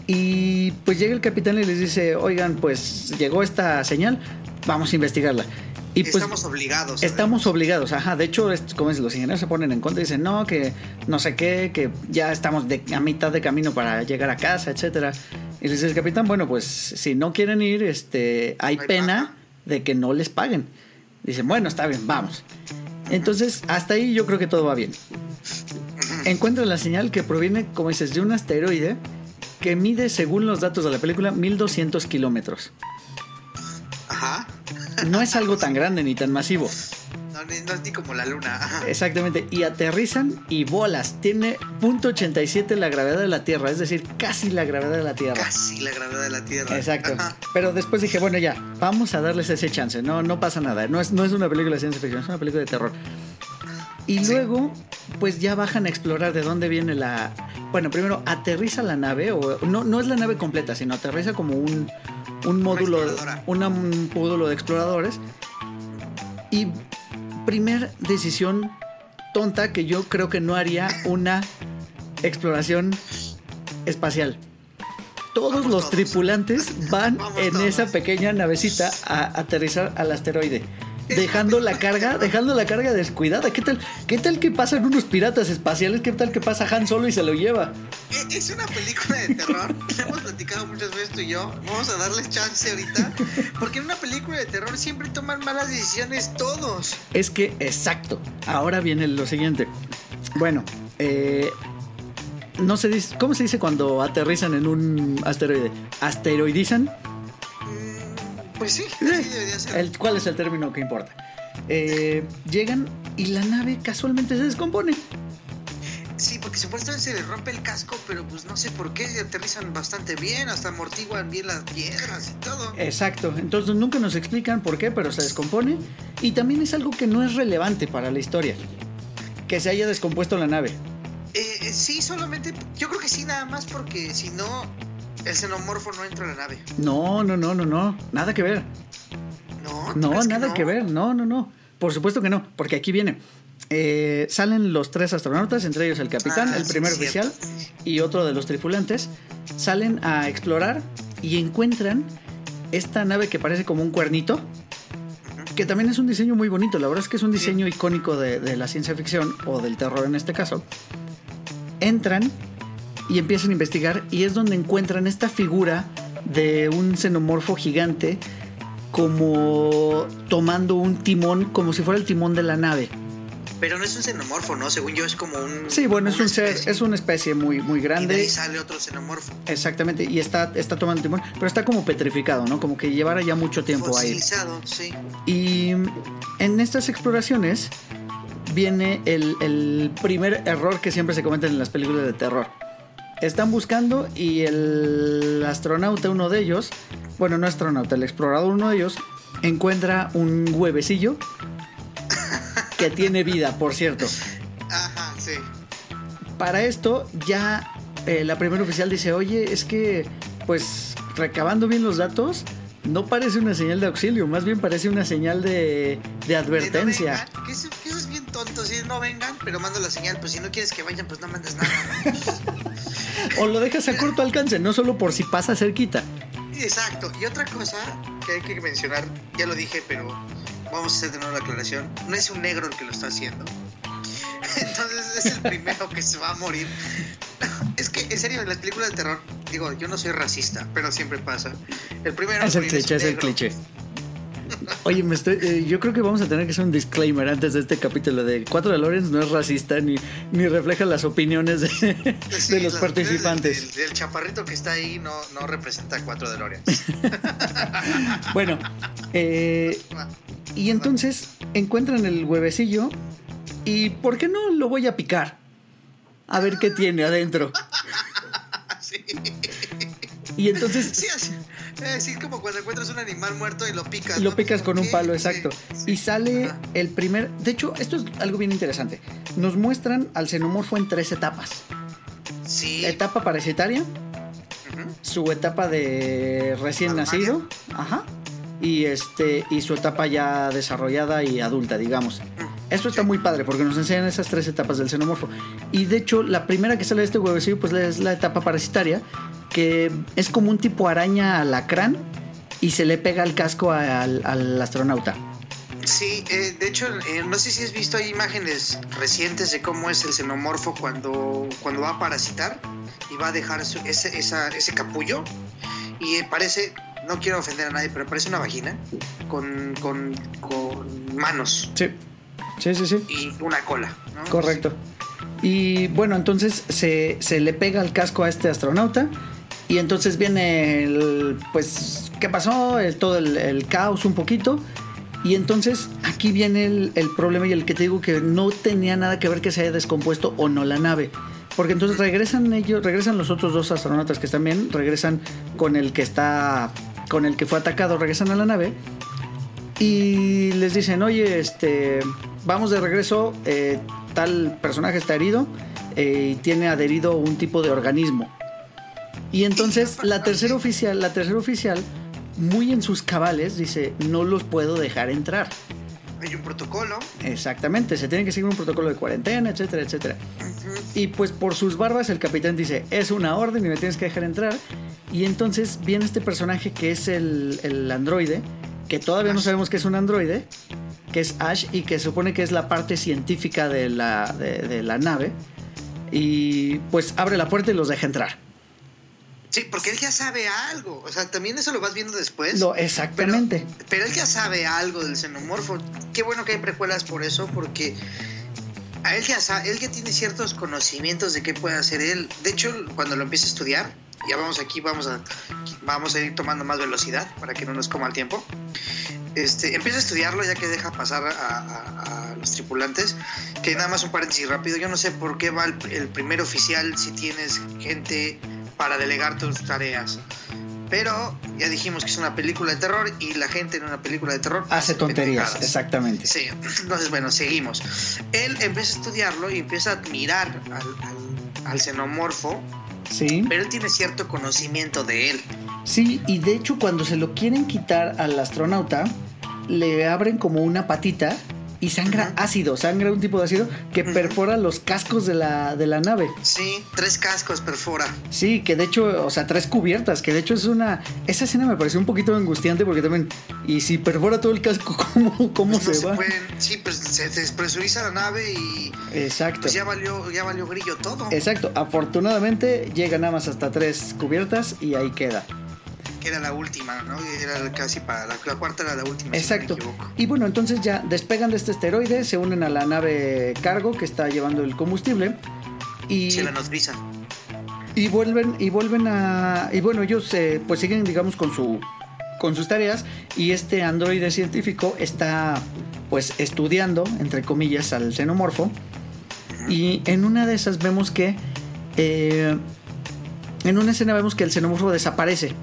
Y pues llega el capitán y les dice, oigan, pues llegó esta señal, vamos a investigarla. Y pues Estamos obligados. estamos obligados, ajá. De hecho, es- como dicen, los ingenieros se ponen en contra y dicen, no, que no sé qué, que ya estamos de, a mitad de camino para llegar a casa, etcétera. Y les dice el capitán, bueno, pues si no quieren ir, este, hay No hay pena de que no les paguen. Dicen, bueno, está bien, vamos. Entonces, hasta ahí yo creo que todo va bien. Encuentran la señal que proviene, como dices, de un asteroide que mide, según los datos de la película, 1200 kilómetros. Ajá. No es algo tan grande ni tan masivo. No, ni- no es ni como la luna. Exactamente. Y aterrizan y bolas. Tiene .87 la gravedad de la Tierra, es decir, casi la gravedad de la Tierra. Casi la gravedad de la Tierra. Exacto. Ajá. Pero después dije, bueno, ya, vamos a darles ese chance. No, no pasa nada. No es, no es una película de ciencia ficción, es una película de terror. Y Sí. luego, pues ya bajan a explorar de dónde viene la. Bueno, primero aterriza la nave, o no, no es la nave completa, sino aterriza como un, un módulo, una- un módulo de exploradores. Y primer decisión tonta que yo creo que no haría una exploración espacial. Todos Vamos los todos. tripulantes van Vamos en todos. esa pequeña navecita a aterrizar al asteroide. Dejando la carga, dejando la carga descuidada. ¿Qué tal? ¿Qué tal que pasan unos piratas espaciales? ¿Qué tal que pasa Han Solo y se lo lleva? Eh, Es una película de terror. La hemos platicado muchas veces tú y yo. Vamos a darles chance ahorita. Porque en una película de terror siempre toman malas decisiones todos. Es que, exacto. Ahora viene lo siguiente. Bueno, eh, no se dice, ¿cómo se dice cuando aterrizan en un asteroide? ¿Asteroidizan? Pues sí, Sí. debería ser. El- ¿Cuál es el término que importa? Eh, llegan y la nave casualmente se descompone. Sí, porque supuestamente se le rompe el casco, pero pues no sé por qué aterrizan bastante bien, hasta amortiguan bien las piedras y todo. Exacto, entonces nunca nos explican por qué, pero se descompone. Y también es algo que no es relevante para la historia. Que se haya descompuesto la nave. Eh, eh, sí, solamente, yo creo que sí, nada más porque si no, el xenomorfo no entra a la nave. No, no, no, no, no. Nada que ver. No, ¿tú No, nada no? que ver. No, no, no. Por supuesto que no, porque aquí viene. Eh, salen los tres astronautas, entre ellos el capitán, Ah, el primer oficial y otro de los tripulantes. Salen a explorar y encuentran esta nave que parece como un cuernito, que también es un diseño muy bonito. La verdad es que es un diseño icónico de, de la ciencia ficción o del terror en este caso. Entran y empiezan a investigar y es donde encuentran esta figura de un xenomorfo gigante como tomando un timón, como si fuera el timón de la nave. Pero no es un xenomorfo, ¿no? Según yo es como un... Sí, bueno, es un ser, es una especie muy, muy Y de grande. ahí sale otro xenomorfo. Exactamente, y está, está tomando timón, pero está como petrificado, ¿no? Como que llevara ya mucho tiempo ahí. Sí. Y en estas exploraciones viene el, el primer error que siempre se cometen en las películas de terror. Están buscando y el astronauta, uno de ellos, bueno, no astronauta, el explorador, uno de ellos, encuentra un huevecillo que tiene vida, por cierto. Ajá, sí. Para esto ya eh, la primera oficial dice, oye, es que pues recabando bien los datos, no parece una señal de auxilio, más bien parece una señal de, de De no advertencia. que, eso, que eso es bien tonto, si no vengan, pero mando la señal, pues si no quieres que vayan, pues no mandes nada. O lo dejas a corto alcance, no solo por si pasa cerquita. Exacto. Y otra cosa que hay que mencionar, ya lo dije, pero vamos a hacer de nuevo la aclaración. No es un negro el que lo está haciendo. Entonces es el primero que se va a morir. Es que en serio, en las películas de terror, digo, yo no soy racista, pero siempre pasa. El primero Es el cliché, es el cliché. Oye, me estoy- eh, yo creo que vamos a tener que hacer un disclaimer antes de este capítulo de Cuatro de Lorenz no es racista ni, ni refleja las opiniones de, Sí, de los participantes. del chaparrito que está ahí no, no representa a cuatro de Lorian. Bueno, eh, y entonces encuentran el huevecillo y ¿por qué no lo voy a picar? A ver qué tiene adentro. sí, Y entonces sí, sí, como cuando encuentras un animal muerto y lo picas. lo ¿no? picas con un palo, sí, exacto. sí. Y sale Ajá. el primer... De hecho, esto es algo bien interesante. Nos muestran al xenomorfo en tres etapas. Sí. Etapa parasitaria, su etapa de recién nacido, ajá, y este y su etapa ya desarrollada y adulta, digamos. Esto está muy padre porque nos enseñan esas tres etapas del xenomorfo. Y de hecho, la primera que sale de este huevecillo pues es la etapa parasitaria, que es como un tipo araña alacrán y se le pega el casco al, al astronauta. Sí, eh, de hecho, eh, no sé si has visto hay imágenes recientes de cómo es el xenomorfo cuando, cuando va a parasitar y va a dejar su- ese, esa- ese capullo y eh, parece, no quiero ofender a nadie, pero parece una vagina con, con, con manos Sí, sí, sí, sí. y una cola. ¿no? Correcto. Y bueno, entonces se, se le pega el casco a este astronauta. Y entonces viene el. Pues, ¿qué pasó? Todo el, caos un poquito. Y entonces aquí viene el, el problema y el que te digo que no tenía nada que ver que se haya descompuesto o no la nave. Porque entonces regresan ellos, regresan los otros dos astronautas que están bien, regresan con el que está, con el que fue atacado, regresan a la nave y les dicen, oye, este, vamos de regreso, eh, tal personaje está herido eh, y tiene adherido un tipo de organismo. Y entonces la tercera oficial, la tercera oficial, muy en sus cabales, dice, no los puedo dejar entrar. Hay un protocolo. Exactamente, se tiene que seguir un protocolo de cuarentena, etcétera, etcétera. Y pues por sus barbas el capitán dice, es una orden y me tienes que dejar entrar. Y entonces viene este personaje que es el, el androide, que todavía no sabemos que es un androide, que es Ash y que se supone que es la parte científica de la, de, de la nave. Y pues abre la puerta y los deja entrar. Sí, porque él ya sabe algo. O sea, también eso lo vas viendo después. Lo, exactamente. Pero él ya sabe algo del xenomorfo. Qué bueno que hay precuelas por eso, porque a él ya sa- él ya tiene ciertos conocimientos de qué puede hacer él. De hecho, cuando lo empieza a estudiar, ya vamos aquí, vamos a, vamos a ir tomando más velocidad para que no nos coma el tiempo. Este, empieza a estudiarlo ya que deja pasar a, a- a los tripulantes. Que nada más un paréntesis rápido. Yo no sé por qué va el, el primer oficial si tienes gente para delegar tus tareas. Pero ya dijimos que es una película de terror y la gente en una película de terror Hace tonterías, pendejadas. exactamente. Sí, entonces bueno, seguimos. Él empieza a estudiarlo y empieza a admirar al, al- al xenomorfo, Sí. pero él tiene cierto conocimiento de él. Sí, y de hecho cuando se lo quieren quitar al astronauta, le abren como una patita y sangra ácido, sangra un tipo de ácido que perfora los cascos de la, de la nave. Sí, tres cascos perfora. Sí, que de hecho, o sea, tres cubiertas, que de hecho es una... Esa escena me pareció un poquito angustiante porque también... Y si perfora todo el casco, ¿cómo, cómo Pues no se, se va? pueden- sí, pues se despresuriza la nave y Exacto. pues ya valió, ya valió grillo todo. Exacto. Afortunadamente llega nada más hasta tres cubiertas y ahí queda. Que era la última, ¿no? Era casi para la, la cuarta era la última. Exacto. Si no me equivoco. Y bueno, entonces ya despegan de este asteroide, se unen a la nave cargo que está llevando el combustible y, Sí, la nodriza. y vuelven y vuelven a y bueno ellos eh, pues siguen digamos con su con sus tareas y este androide científico está pues estudiando entre comillas al xenomorfo y en una de esas vemos que eh, en una escena vemos que el xenomorfo desaparece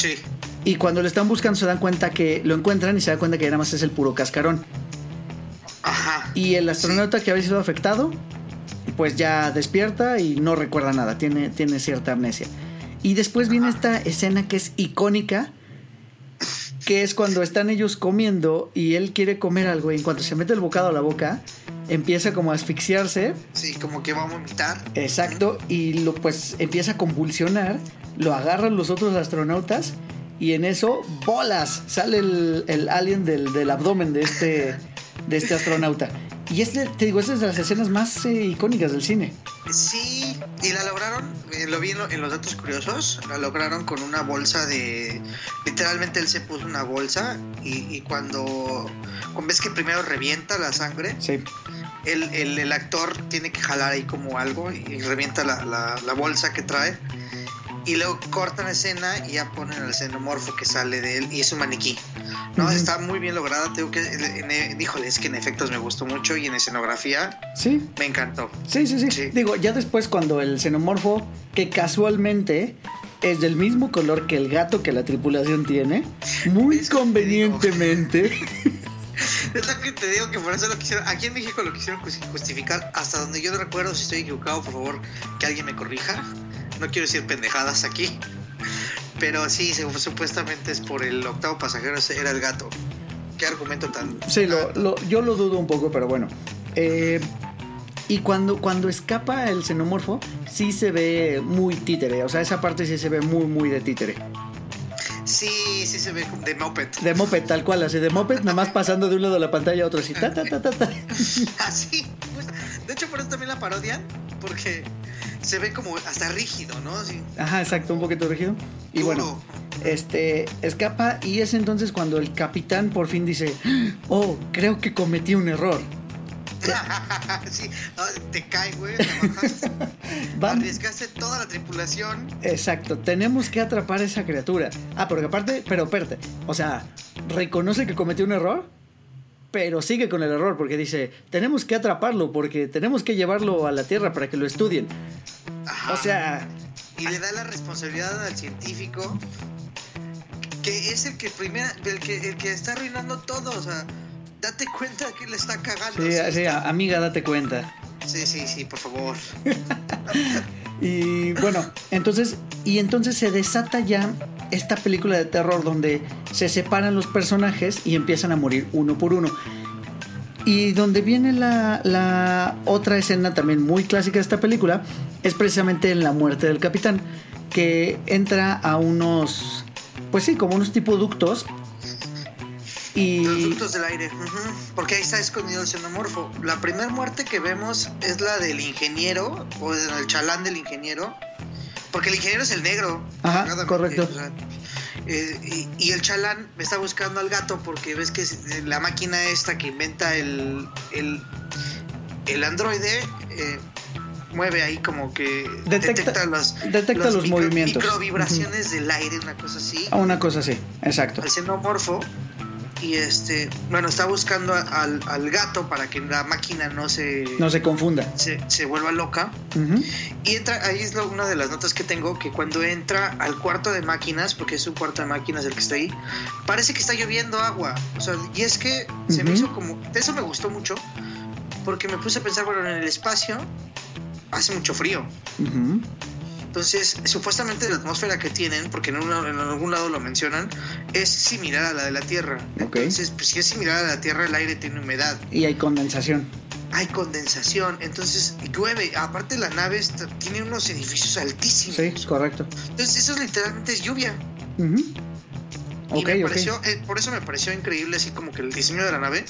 Sí. y cuando lo están buscando se dan cuenta que lo encuentran y se dan cuenta que nada más es el puro cascarón Ajá. Y el astronauta que había sido afectado, pues ya despierta y no recuerda nada, tiene, tiene cierta amnesia. Y después viene esta escena que es icónica, que es cuando están ellos comiendo y él quiere comer algo y en cuanto se mete el bocado a la boca, empieza como a asfixiarse, Sí, como que va a vomitar. exacto, y lo pues empieza a convulsionar, lo agarran los otros astronautas y en eso, bolas, sale el, el alien del, del abdomen de este, de este astronauta. Y este, te digo, esta es de las escenas más eh, icónicas del cine. Sí, y la lograron, eh, lo vi en, lo- en los datos curiosos, la lograron con una bolsa de... Literalmente él se puso una bolsa y, y cuando, ves que primero revienta la sangre, Sí. el, el, el actor tiene que jalar ahí como algo y, y revienta la, la, la bolsa que trae. Y luego cortan la escena y ya ponen al xenomorfo que sale de él y es un maniquí. No, está muy bien lograda. Tengo que, en- híjole, es que en efectos me gustó mucho y en escenografía Sí, me encantó. sí, sí, sí, Sí. Digo, ya después cuando el xenomorfo, que casualmente es del mismo color que el gato que la tripulación tiene, muy Es convenientemente. Es lo que te digo que por eso lo quisieron. Aquí en México lo quisieron justi- justificar. Hasta donde yo no recuerdo, si estoy equivocado, por favor, que alguien me corrija. No quiero decir pendejadas aquí. Pero sí, se- supuestamente es por el octavo pasajero, era el gato. ¿Qué argumento tan.? Sí, lo, lo- yo lo dudo un poco, pero bueno. Eh, y cuando, cuando escapa el xenomorfo, sí se ve muy títere. O sea, esa parte sí se ve muy, muy de títere. Sí, sí se ve de moped. De moped, tal cual, así de moped, nada más pasando de un lado de la pantalla a otro, así, ta, ta, ta, ta, ta. Así. pues, de hecho, por eso también la parodian. Porque se ve como hasta rígido, ¿no? Así, Ajá, exacto, un poquito rígido. Y bueno, este, escapa y es entonces cuando el capitán por fin dice, oh, creo que cometí un error. sí, te cae, güey. Arriesgaste toda la tripulación. Exacto, tenemos que atrapar a esa criatura. Ah, porque aparte, pero espérate, o sea, reconoce que cometió un error, pero sigue con el error porque dice, tenemos que atraparlo porque tenemos que llevarlo a la Tierra para que lo estudien. Ajá. O sea, y le da la responsabilidad al científico que es el que primera el que el que está arruinando todo o sea date cuenta que le está cagando sí, Sí, amiga, date cuenta. sí sí sí por favor Y bueno, entonces, y entonces se desata ya esta película de terror donde se separan los personajes y empiezan a morir uno por uno. Y donde viene la, la otra escena también muy clásica de esta película es precisamente en la muerte del capitán, que entra a unos, pues sí, como unos tipo ductos. los Y ductos del aire ujú, porque ahí está escondido el xenomorfo la primera muerte que vemos es la del ingeniero o del chalán del ingeniero porque el ingeniero es el negro Ajá, correcto. o sea, eh, y, y el chalán me está buscando al gato porque ves que la máquina esta que inventa el, el, el androide eh, mueve ahí como que Detecta- detecta, los, detecta los movimientos. microvibraciones del aire, una cosa así, a una cosa así, exacto. al xenomorfo. Y este, bueno, está buscando a- al, al gato para que la máquina no se, No se confunda. se, se vuelva loca. Y entra, ahí es lo- una de las notas que tengo, que cuando entra al cuarto de máquinas, porque es un cuarto de máquinas el que está ahí, parece que está lloviendo agua. O sea, y es que se me hizo como, eso me gustó mucho, porque me puse a pensar, bueno, en el espacio hace mucho frío. Ujú. Entonces, supuestamente la atmósfera que tienen, porque en, una- en algún lado lo mencionan, es similar a la de la Tierra. Entonces, pues si es similar a la Tierra, el aire tiene humedad Y hay condensación. hay condensación, entonces llueve. Aparte la nave está- tiene unos edificios altísimos. Sí, correcto. Entonces eso literalmente es lluvia. Ujú. y Ok, me pareció, eh, por eso me pareció increíble así como que el diseño de la nave,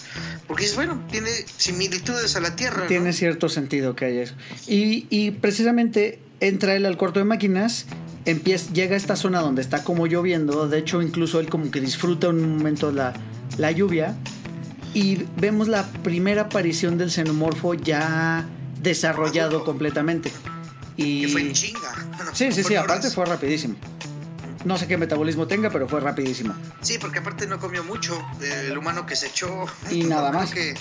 porque es bueno, tiene similitudes a la Tierra. ¿no? Tiene cierto sentido que haya eso. Y, y precisamente entra él al cuarto de máquinas, empieza, llega a esta zona donde está como lloviendo, de hecho incluso él como que disfruta un momento la, la lluvia, y vemos la primera aparición del xenomorfo ya desarrollado completamente. Y... Que fue en chinga. Sí, sí, sí, aparte horas. fue rapidísimo. No sé qué metabolismo tenga, pero fue rapidísimo. Sí, porque aparte no comió mucho. El humano que se echó. Y nada más. Que.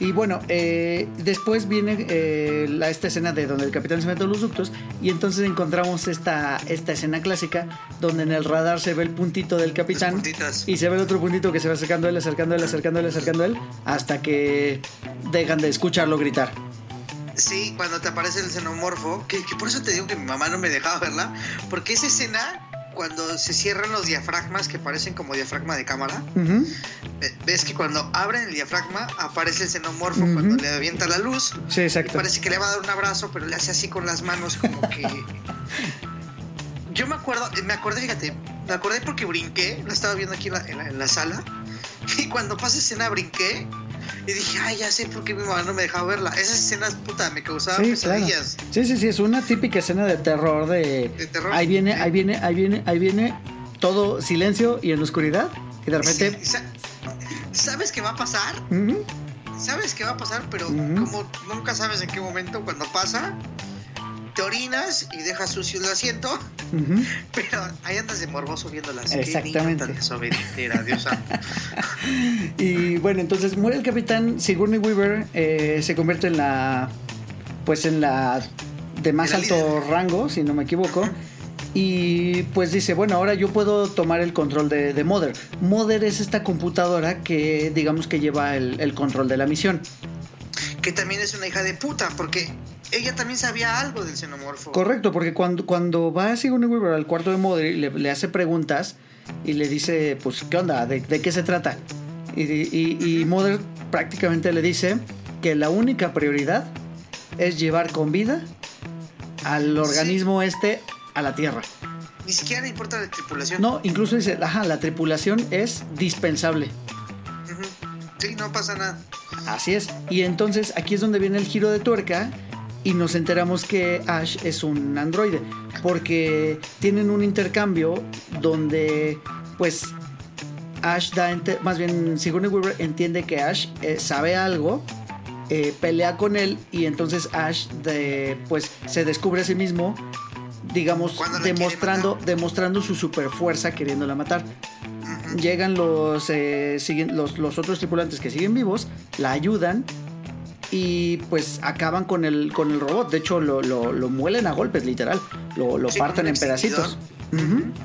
Y bueno, eh, después viene eh, la, esta escena de donde el capitán se mete a los ductos y entonces encontramos esta, esta escena clásica donde en el radar se ve el puntito del capitán y se ve el otro puntito que se va acercando a él, acercando a él, acercando a él, acercando a él, hasta que dejan de escucharlo gritar. Sí, cuando te aparece el xenomorfo, que, que por eso te digo que mi mamá no me dejaba verla, porque esa escena, cuando se cierran los diafragmas que parecen como diafragma de cámara, ves que cuando abren el diafragma aparece el xenomorfo Ujú. cuando le avienta la luz. Sí, Y exacto. parece que le va a dar un abrazo, pero le hace así con las manos como que... Yo me acuerdo, me acordé, fíjate, me acordé porque brinqué, lo estaba viendo aquí en la, en la- en la sala, y cuando pasa escena brinqué, Y dije, ay, ya sé por qué mi mamá no me dejaba verla. Esas escenas, puta, me causaban Sí, claro. pesadillas. Sí, sí, sí, es una típica escena de terror de... De terror. Ahí viene, ahí viene, ahí viene, ahí viene todo silencio y en la oscuridad y de repente... Sí, ¿Sabes qué va a pasar? sabes qué va a pasar, pero como nunca sabes en qué momento, cuando pasa, te orinas y dejas sucio el asiento, pero ahí andas de morboso viéndolas. Exactamente. Tan Dios santo. Y bueno, entonces muere el capitán, Sigourney Weaver eh, se convierte en la, pues en la de más la alto líder. rango, si no me equivoco. Y pues dice, bueno, ahora yo puedo tomar el control de, de Mother. Mother es esta computadora que digamos que lleva el, el control de la misión. Que también es una hija de puta, porque ella también sabía algo del xenomorfo. Correcto, porque cuando, cuando va Sigourney Weaver al cuarto de Mother y le, le hace preguntas y le dice, pues, ¿qué onda? ¿De, de qué se trata? Y, y, y Mother prácticamente le dice que la única prioridad es llevar con vida al organismo este a la Tierra. Ni siquiera le importa la tripulación. No, incluso dice, ajá, la tripulación es dispensable. Sí, no pasa nada. Así es. Y entonces aquí es donde viene el giro de tuerca y nos enteramos que Ash es un androide. Porque tienen un intercambio donde, pues, Ash da, más bien Sigourney Weaver entiende que Ash eh, sabe algo, eh, pelea con él y entonces Ash, de, pues, se descubre a sí mismo, digamos, demostrando, demostrando su super fuerza queriéndola matar llegan los, eh, siguen, los, los otros tripulantes que siguen vivos, la ayudan y pues acaban con el, con el robot. De hecho, lo, lo, lo muelen a golpes, literal. Lo, lo Sí, parten en pedacitos.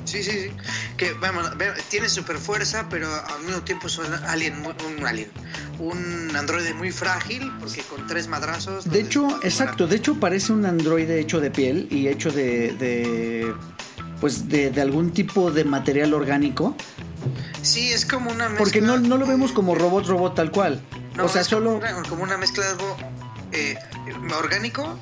Sí, sí, sí. Que vamos, tiene super fuerza, pero al mismo tiempo es un alien, un alien. Un androide muy frágil, porque con tres madrazos. De hecho, exacto. De hecho, parece un androide hecho de piel y hecho de. de pues de, de algún tipo de material orgánico. Sí, es como una mezcla. Porque no, no lo vemos como robot, robot tal cual. No, o sea, es como solo. una- como una mezcla de algo eh, orgánico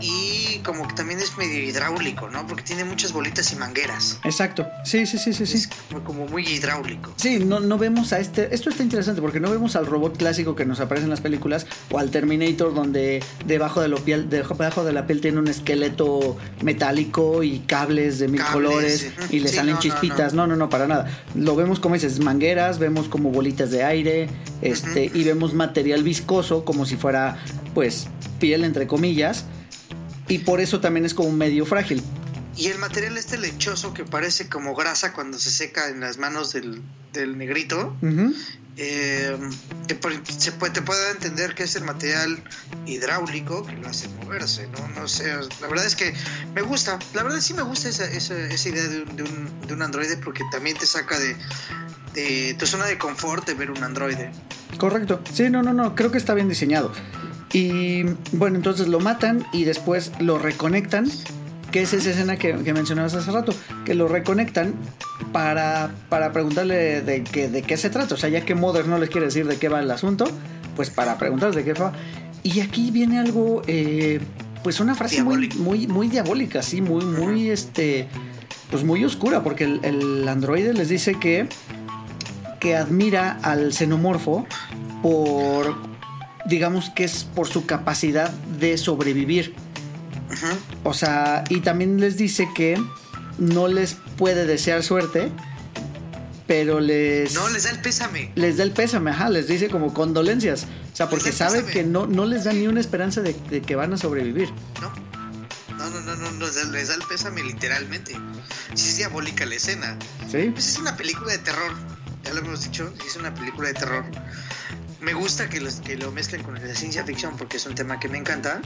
y como que también es medio hidráulico, ¿no? Porque tiene muchas bolitas y mangueras. Exacto. Sí, sí, sí, sí, sí. Es como, muy hidráulico. Sí, no, no vemos a este. Esto está interesante porque no vemos al robot clásico que nos aparece en las películas o al Terminator donde debajo de, la piel, debajo de la piel tiene un esqueleto metálico y cables de mil Cables, colores sí. y le Sí, salen no, no, chispitas. No no. no, para nada. Lo vemos como dices, mangueras, vemos como bolitas de aire, este, y vemos material viscoso como si fuera, pues, piel entre comillas. Y por eso también es como medio frágil. Y el material este lechoso que parece como grasa cuando se seca en las manos del, del negrito, eh, por- se puede, te puede entender que es el material hidráulico que lo hace moverse, ¿no? No sé, la verdad es que me gusta, la verdad sí me gusta esa, esa, esa idea de un, de, un, de un androide porque también te saca de, de tu zona de confort de ver un androide. Correcto. Sí, no, no, no. Creo que está bien diseñado. Y bueno, entonces lo matan y después lo reconectan. Que es esa escena que, que mencionabas hace rato. Que lo reconectan para, para preguntarle de, qué de qué se trata. O sea, ya que Mother no les quiere decir de qué va el asunto, pues para preguntarles de qué va. Y aquí viene algo, eh, pues una frase muy, muy, muy diabólica, sí, muy, muy, este, pues muy oscura, porque el, el androide les dice que que admira al xenomorfo por, digamos que es por su capacidad de sobrevivir. Ujú. O sea, y también les dice que no les puede desear suerte, pero les... No, les da el pésame. les da el pésame, ajá, les dice como condolencias. O sea, porque sabe pésame. que no, no les da ni una esperanza de, de que van a sobrevivir. No, no, no, no, no, no, les da- les da el pésame literalmente. Sí es diabólica la escena. ¿Sí? Pues es una película de terror, ya lo hemos dicho, es una película de terror. Me gusta que, los, que lo mezclen con la ciencia ficción porque es un tema que me encanta.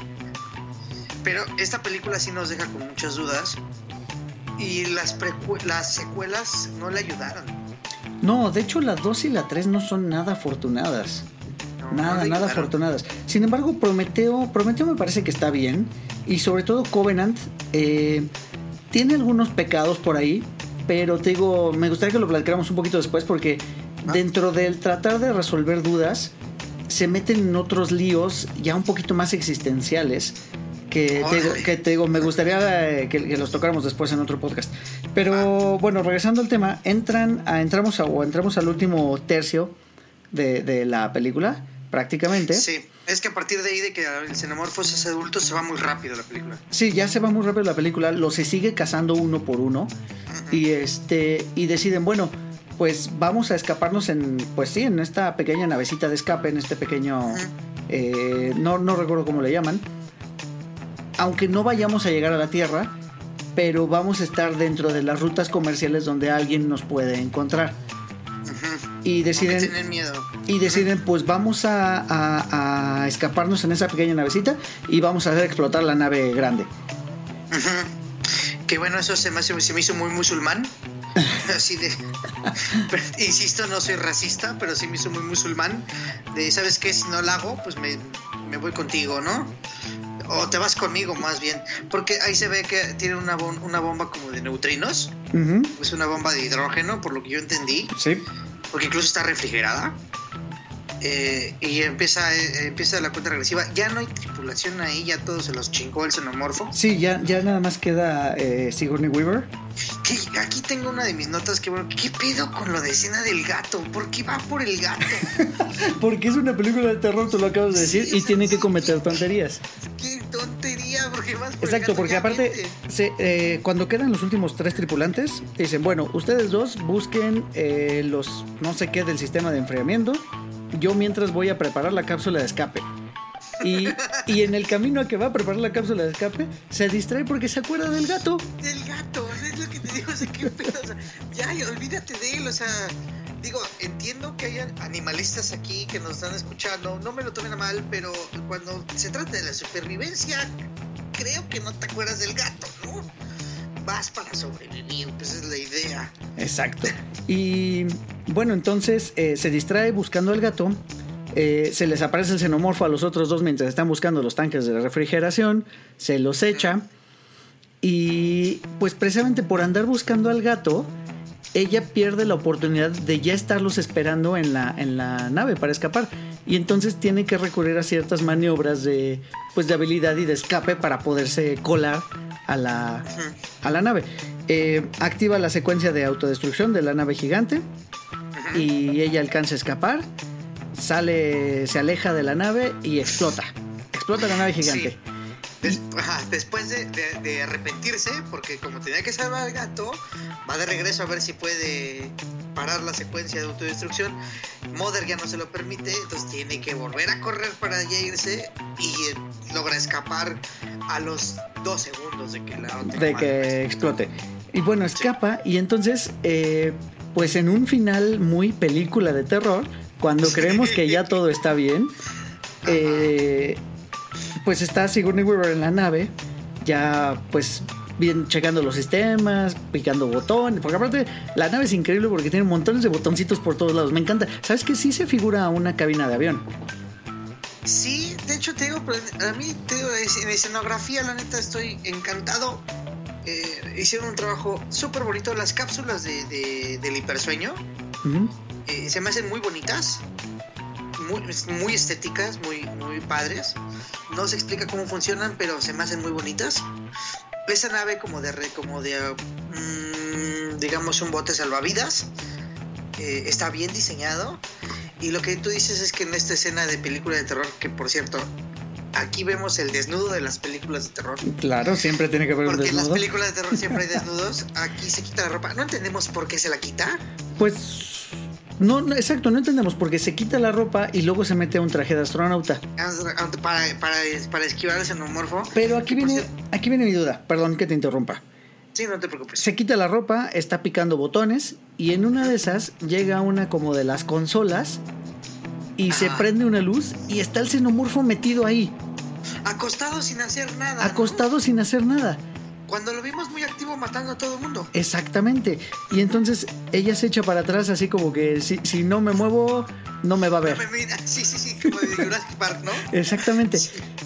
Pero esta película sí nos deja con muchas dudas. Y las, las secuelas no le ayudaron. No, de hecho las 2 y la 3 no son nada afortunadas. No, Nada, no nada afortunadas. Sin embargo, Prometeo, Prometeo me parece que está bien. Y sobre todo Covenant eh, tiene algunos pecados por ahí. Pero te digo, me gustaría que lo platicáramos un poquito después porque. Dentro del tratar de resolver dudas, se meten en otros líos ya un poquito más existenciales. Que te, que te digo, me gustaría eh, que, que los tocáramos después en otro podcast. Pero bueno, regresando al tema, entran a, entramos a, o entramos al último tercio de, de la película, prácticamente. Sí, es que a partir de ahí de que el xenomorfo es adulto se va muy rápido la película. Sí, ya se va muy rápido la película, lo se sigue cazando uno por uno y este y deciden, bueno, pues vamos a escaparnos en, pues sí, en esta pequeña navecita de escape, en este pequeño, eh, no, no recuerdo cómo le llaman, aunque no vayamos a llegar a la Tierra, pero vamos a estar dentro de las rutas comerciales donde alguien nos puede encontrar. Y deciden, tienen miedo. y deciden, pues vamos a, a- a escaparnos en esa pequeña navecita y vamos a hacer explotar la nave grande. Que bueno, eso se me, se me hizo muy musulmán. Así de. pero, insisto, no soy racista, pero sí me hizo muy musulmán. De, ¿sabes qué? Si no la hago, pues me, me voy contigo, ¿no? O te vas conmigo, más bien. Porque ahí se ve que tiene una, bom- una bomba como de neutrinos. Es una bomba de hidrógeno, por lo que yo entendí. Sí. Porque incluso está refrigerada. Eh, y empieza, eh, empieza la cuenta regresiva. Ya no hay tripulación ahí, ya todo se los chingó el xenomorfo. Sí, ya, ya nada más queda eh, Sigourney Weaver. Aquí tengo una de mis notas que, bueno, ¿qué pedo con lo de escena del gato? ¿Por qué va por el gato? Porque es una película de terror, tú lo acabas de decir, y tiene que cometer tonterías. ¡Qué tontería! Porque vas por el Exacto, gato, porque aparte, se- cuando quedan los últimos tres tripulantes, dicen, bueno, ustedes dos busquen eh, los no sé qué del sistema de enfriamiento. Yo mientras voy a preparar la cápsula de escape. Y, y en el camino a que va a preparar la cápsula de escape, se distrae porque se acuerda del gato. Del gato, es lo que te digo, o sea, qué pedo. O sea, ya, olvídate de él, o sea. Digo, entiendo que hayan animalistas aquí que nos están escuchando, no me lo tomen a mal, pero cuando se trata de la supervivencia, creo que no te acuerdas del gato, ¿no? Vas para sobrevivir, pues es la idea. Exacto. Y bueno, entonces eh, se distrae buscando al gato. eh, se les aparece el xenomorfo a los otros dos mientras están buscando los tanques de refrigeración. Se los echa. Y pues precisamente por andar buscando al gato, ella pierde la oportunidad de ya estarlos esperando en la, en la nave para escapar. Y entonces tiene que recurrir a ciertas maniobras de, pues, de habilidad y de escape para poderse colar a la, a la nave. Eh, activa la secuencia de autodestrucción de la nave gigante y ella alcanza a escapar. Sale, se aleja de la nave y explota. Explota la nave gigante. Sí. Des- ajá, después de, de- de arrepentirse, porque como tenía que salvar al gato, va de regreso a ver si puede parar la secuencia de autodestrucción. Mother ya no se lo permite, entonces tiene que volver a correr para ya irse y eh, logra escapar a los dos segundos de que la de que explote. Y bueno, escapa y entonces, eh, pues en un final muy película de terror, cuando creemos que ya todo está bien, eh, pues está Sigourney Weaver en la nave, ya pues bien checando los sistemas, picando botones, porque aparte la nave es increíble porque tiene montones de botoncitos por todos lados, me encanta. ¿Sabes que sí se figura una cabina de avión? Sí, de hecho te digo, pero a mí te digo, en escenografía la neta estoy encantado. Eh, hicieron un trabajo súper bonito. Las cápsulas de, de- del hipersueño eh, se me hacen muy bonitas, muy, muy estéticas, muy, muy padres. No se explica cómo funcionan, pero se me hacen muy bonitas. Esa nave como de, como de mm, digamos, un bote salvavidas. eh, está bien diseñado. Y lo que tú dices es que en esta escena de película de terror, que por cierto, aquí vemos el desnudo de las películas de terror. Claro, siempre tiene que haber un Porque en las desnudo. películas de terror siempre hay desnudos. Aquí se quita la ropa. No entendemos por qué se la quita. Pues no, no, exacto, no entendemos porque se quita la ropa y luego se mete a un traje de astronauta. Para, para, para esquivar el xenomorfo. Pero aquí viene, cierto- aquí viene mi duda, perdón que te interrumpa. Sí, no te preocupes. Se quita la ropa, está picando botones y en una de esas llega una como de las consolas y se prende una luz y está el xenomorfo metido ahí, Acostado sin hacer nada. ¿no? acostado sin hacer nada. Cuando lo vimos muy activo matando a todo el mundo. Exactamente. Y entonces ella se echa para atrás así como que si, si no me muevo, no me va a ver. Me mira, sí, sí, sí, como de Jurassic Park, ¿no? Exactamente.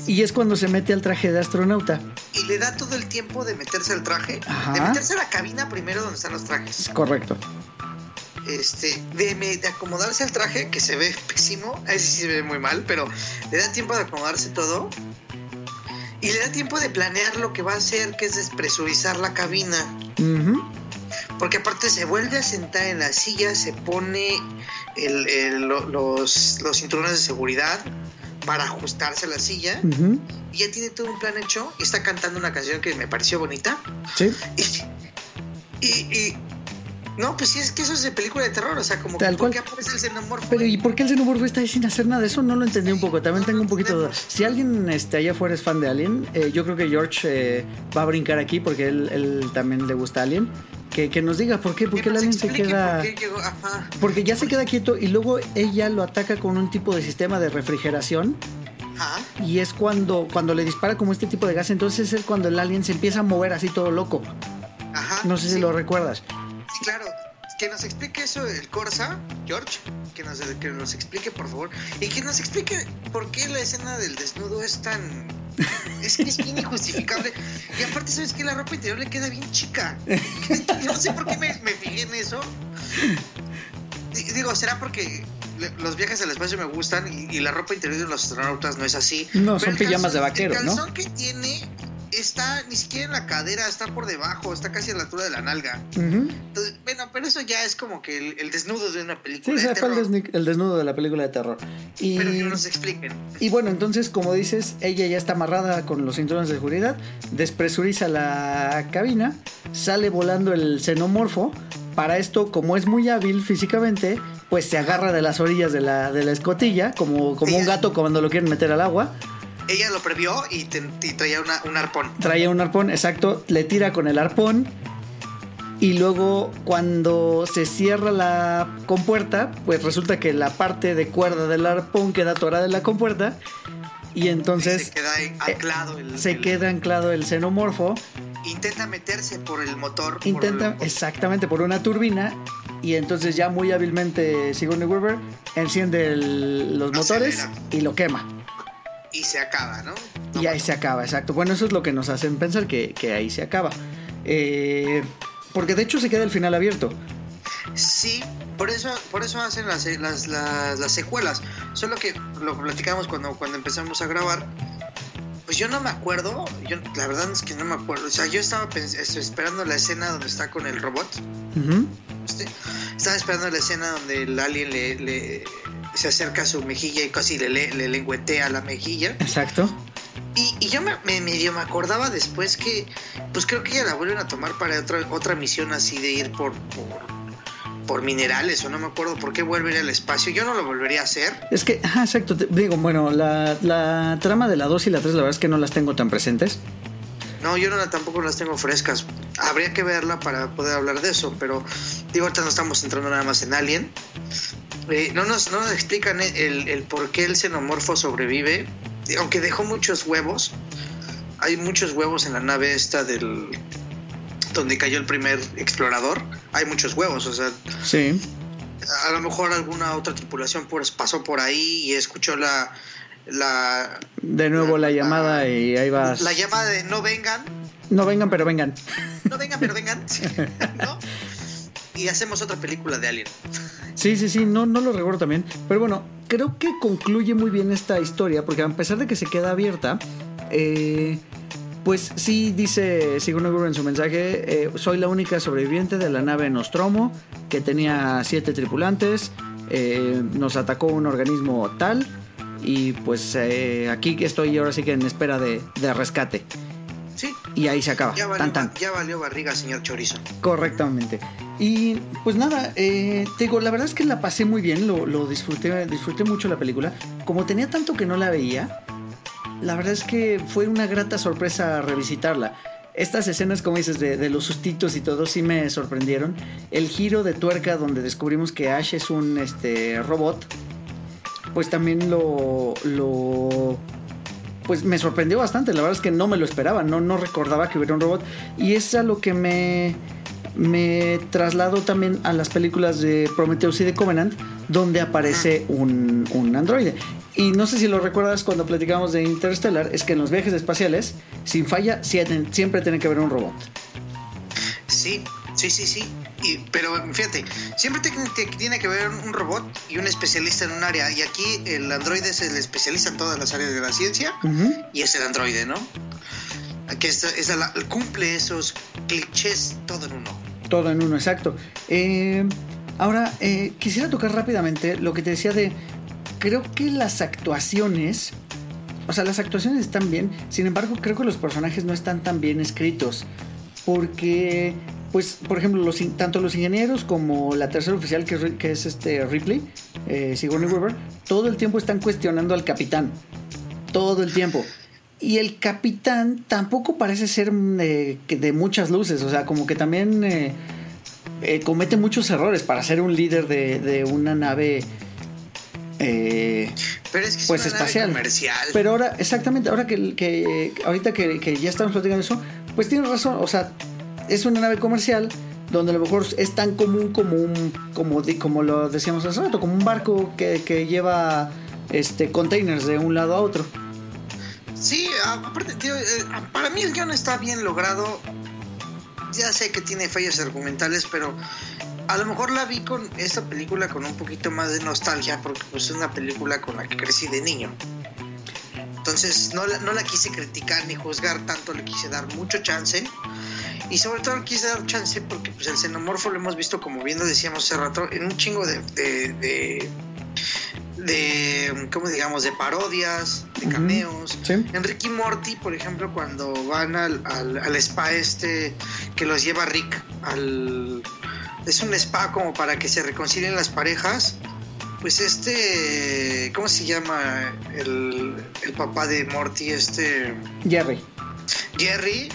Y es cuando se mete al traje de astronauta. Y le da todo el tiempo de meterse al traje. Ajá. De meterse a la cabina primero donde están los trajes. Es correcto. Este, de, de acomodarse al traje, que se ve pésimo. Ese sí se ve muy mal, pero le da tiempo de acomodarse todo. Y le da tiempo de planear lo que va a hacer, que es despresurizar la cabina. Porque aparte se vuelve a sentar en la silla, se pone el, el- lo- los, los cinturones de seguridad para ajustarse a la silla y ya tiene todo un plan hecho y está cantando una canción que me pareció bonita. Sí. Y, y, y- no, pues sí, es que eso es de película de terror, o sea, como Tal que ¿por cual. qué aparece el xenomorfo? Pero ¿y por qué el xenomorfo está ahí sin hacer nada? Eso no lo entendí un poco. También tengo un poquito de duda. Si alguien este, allá afuera es fan de Alien, eh, yo creo que George eh, va a brincar aquí porque él, él también le gusta Alien. Que, que nos diga por qué, por qué el alien se queda... por qué llegó- ajá. Porque ya se queda quieto y luego ella lo ataca con un tipo de sistema de refrigeración Ajá. y es cuando, cuando le dispara como este tipo de gas, entonces es cuando el alien se empieza a mover así todo loco. Ajá. No sé si lo recuerdas. Sí, claro. Que nos explique eso el Corsa, George. Que nos, que nos explique, por favor. Y que nos explique por qué la escena del desnudo es tan. Es que es bien injustificable. Y aparte, ¿sabes qué? La ropa interior le queda bien chica. Yo no sé por qué me, me fijé en eso. Di- Digo, será porque los viajes al espacio me gustan y, y la ropa interior de los astronautas no es así. No, Pero son pijamas de vaquero, El ¿no? calzón que tiene está ni siquiera en la cadera, está por debajo, está casi a la altura de la nalga. Entonces, bueno, pero eso ya es como que el, el desnudo de una película. de el, terror. desni- el desnudo de la película de terror. Y, Pero que nos expliquen. y bueno, entonces, como dices, ella ya está amarrada con los cinturones de seguridad, despresuriza la cabina, sale volando el xenomorfo. Para esto, como es muy hábil físicamente, pues se agarra de las orillas de la, de la escotilla, como, como un gato cuando lo quieren meter al agua. Ella lo previó y, te- y traía una- un arpón. Traía un arpón, exacto, le tira con el arpón. Y luego cuando se cierra la compuerta, pues resulta que la parte de cuerda del arpón queda atorada en la compuerta. Y entonces se queda ahí anclado. el- se el- queda anclado el xenomorfo. Intenta meterse por el motor. por Intenta el- exactamente por una turbina. Y entonces ya muy hábilmente Sigourney Weaver enciende los motores y lo quema. Y se acaba, ¿no? No, Y ahí se acaba, exacto. Bueno, eso es lo que nos hacen pensar que, que ahí se acaba. Eh, porque de hecho se queda el final abierto. Sí, por eso, por eso hacen las, las, las, las secuelas. Solo que lo platicamos cuando, cuando empezamos a grabar. Pues yo no me acuerdo, yo la verdad es que no me acuerdo. O sea, yo estaba estoy esperando la escena donde está con el robot. Este, estaba esperando la escena donde el alien le, le- se acerca a su mejilla y casi le, le, le lengüetea la mejilla. Exacto. Y, y yo me, me- medio me acordaba después que, pues creo que ya la vuelven a tomar para otra, otra misión así de ir por, por, por minerales o no me acuerdo por qué vuelve a ir al espacio. Yo no lo volvería a hacer. Es que, ajá, exacto. te- digo, bueno, la, la trama de la 2 y la 3, la verdad es que no las tengo tan presentes. No, yo no tampoco las tengo frescas. Habría que verla para poder hablar de eso, pero digo, ahorita no estamos entrando nada más en Alien. Eh, no, nos, no nos explican el, el por qué el xenomorfo sobrevive, aunque dejó muchos huevos. Hay muchos huevos en la nave esta del donde cayó el primer explorador. Hay muchos huevos, o sea, Sí. a lo mejor alguna otra tripulación pues, pasó por ahí y escuchó la la, De nuevo la llamada y ahí vas. la llamada de no vengan No vengan, pero vengan. no vengan, pero vengan. ¿no? Y hacemos otra película de Alien. Sí, sí, sí, no, no lo recuerdo también. Pero bueno, creo que concluye muy bien esta historia, porque a pesar de que se queda abierta, eh, pues sí dice Sigourney Weaver en su mensaje, eh, soy la única sobreviviente de la nave Nostromo, que tenía siete tripulantes, eh, nos atacó un organismo tal, y pues eh, aquí estoy ahora sí que en espera de, de rescate. Sí, Y ahí se acaba. ya valió, tan, tan. ya valió barriga, señor Chorizo. Correctamente. Y pues nada, eh, te digo, la verdad es que la pasé muy bien, lo, lo disfruté, disfruté mucho la película. Como tenía tanto que no la veía, la verdad es que fue una grata sorpresa revisitarla. Estas escenas, como dices, de, de los sustitos y todo, sí me sorprendieron. El giro de tuerca donde descubrimos que Ash es un este, robot, pues también lo, lo pues me sorprendió bastante. La verdad es que no me lo esperaba, no, no recordaba que hubiera un robot. Y es a lo que me, me trasladó también a las películas de Prometheus y de Covenant, donde aparece un, un androide. Y no sé si lo recuerdas cuando platicamos de Interstellar, es que en los viajes espaciales, sin falla, siempre siempre tiene que haber un robot. Sí, sí, sí, sí. Y, pero fíjate, siempre te- te- tiene que haber un robot y un especialista en un área. Y aquí el androide es el especialista en todas las áreas de la ciencia y es el androide, ¿no? Que es, es la- cumple esos clichés todo en uno. Todo en uno, exacto. Eh, ahora, eh, quisiera tocar rápidamente lo que te decía de, creo que las actuaciones, o sea, las actuaciones están bien, sin embargo, creo que los personajes no están tan bien escritos, porque, pues, por ejemplo, los, tanto los ingenieros como la tercera oficial, que es, que es este Ripley, eh, Sigourney Weaver, todo el tiempo están cuestionando al capitán, todo el tiempo. Y el capitán tampoco parece ser de, de muchas luces, o sea, como que también eh, eh, comete muchos errores para ser un líder de, de una nave eh, pero es que pues es una espacial. Nave comercial. Pero ahora, exactamente, ahora que, que ahorita que, que, ya estamos platicando eso, pues tienes razón, o sea, es una nave comercial donde a lo mejor es tan común como un, como, como lo decíamos hace rato, como un barco que, que lleva este containers de un lado a otro. Sí, eh, para mí el guion está bien logrado. Ya sé que tiene fallas argumentales, pero a lo mejor la vi con esta película con un poquito más de nostalgia, porque pues, es una película con la que crecí de niño. Entonces no la, no la quise criticar ni juzgar tanto, le quise dar mucho chance. Y sobre todo quise dar chance porque pues, el xenomorfo lo hemos visto, como bien lo decíamos hace rato, en un chingo de, de, de de, ¿cómo digamos? De parodias, de cameos. Sí. En Ricky Morty, por ejemplo, cuando van al, al, al, spa este que los lleva Rick al... Es un spa como para que se reconcilien las parejas. Pues este... ¿Cómo se llama el, el papá de Morty? Este... Jerry. Jerry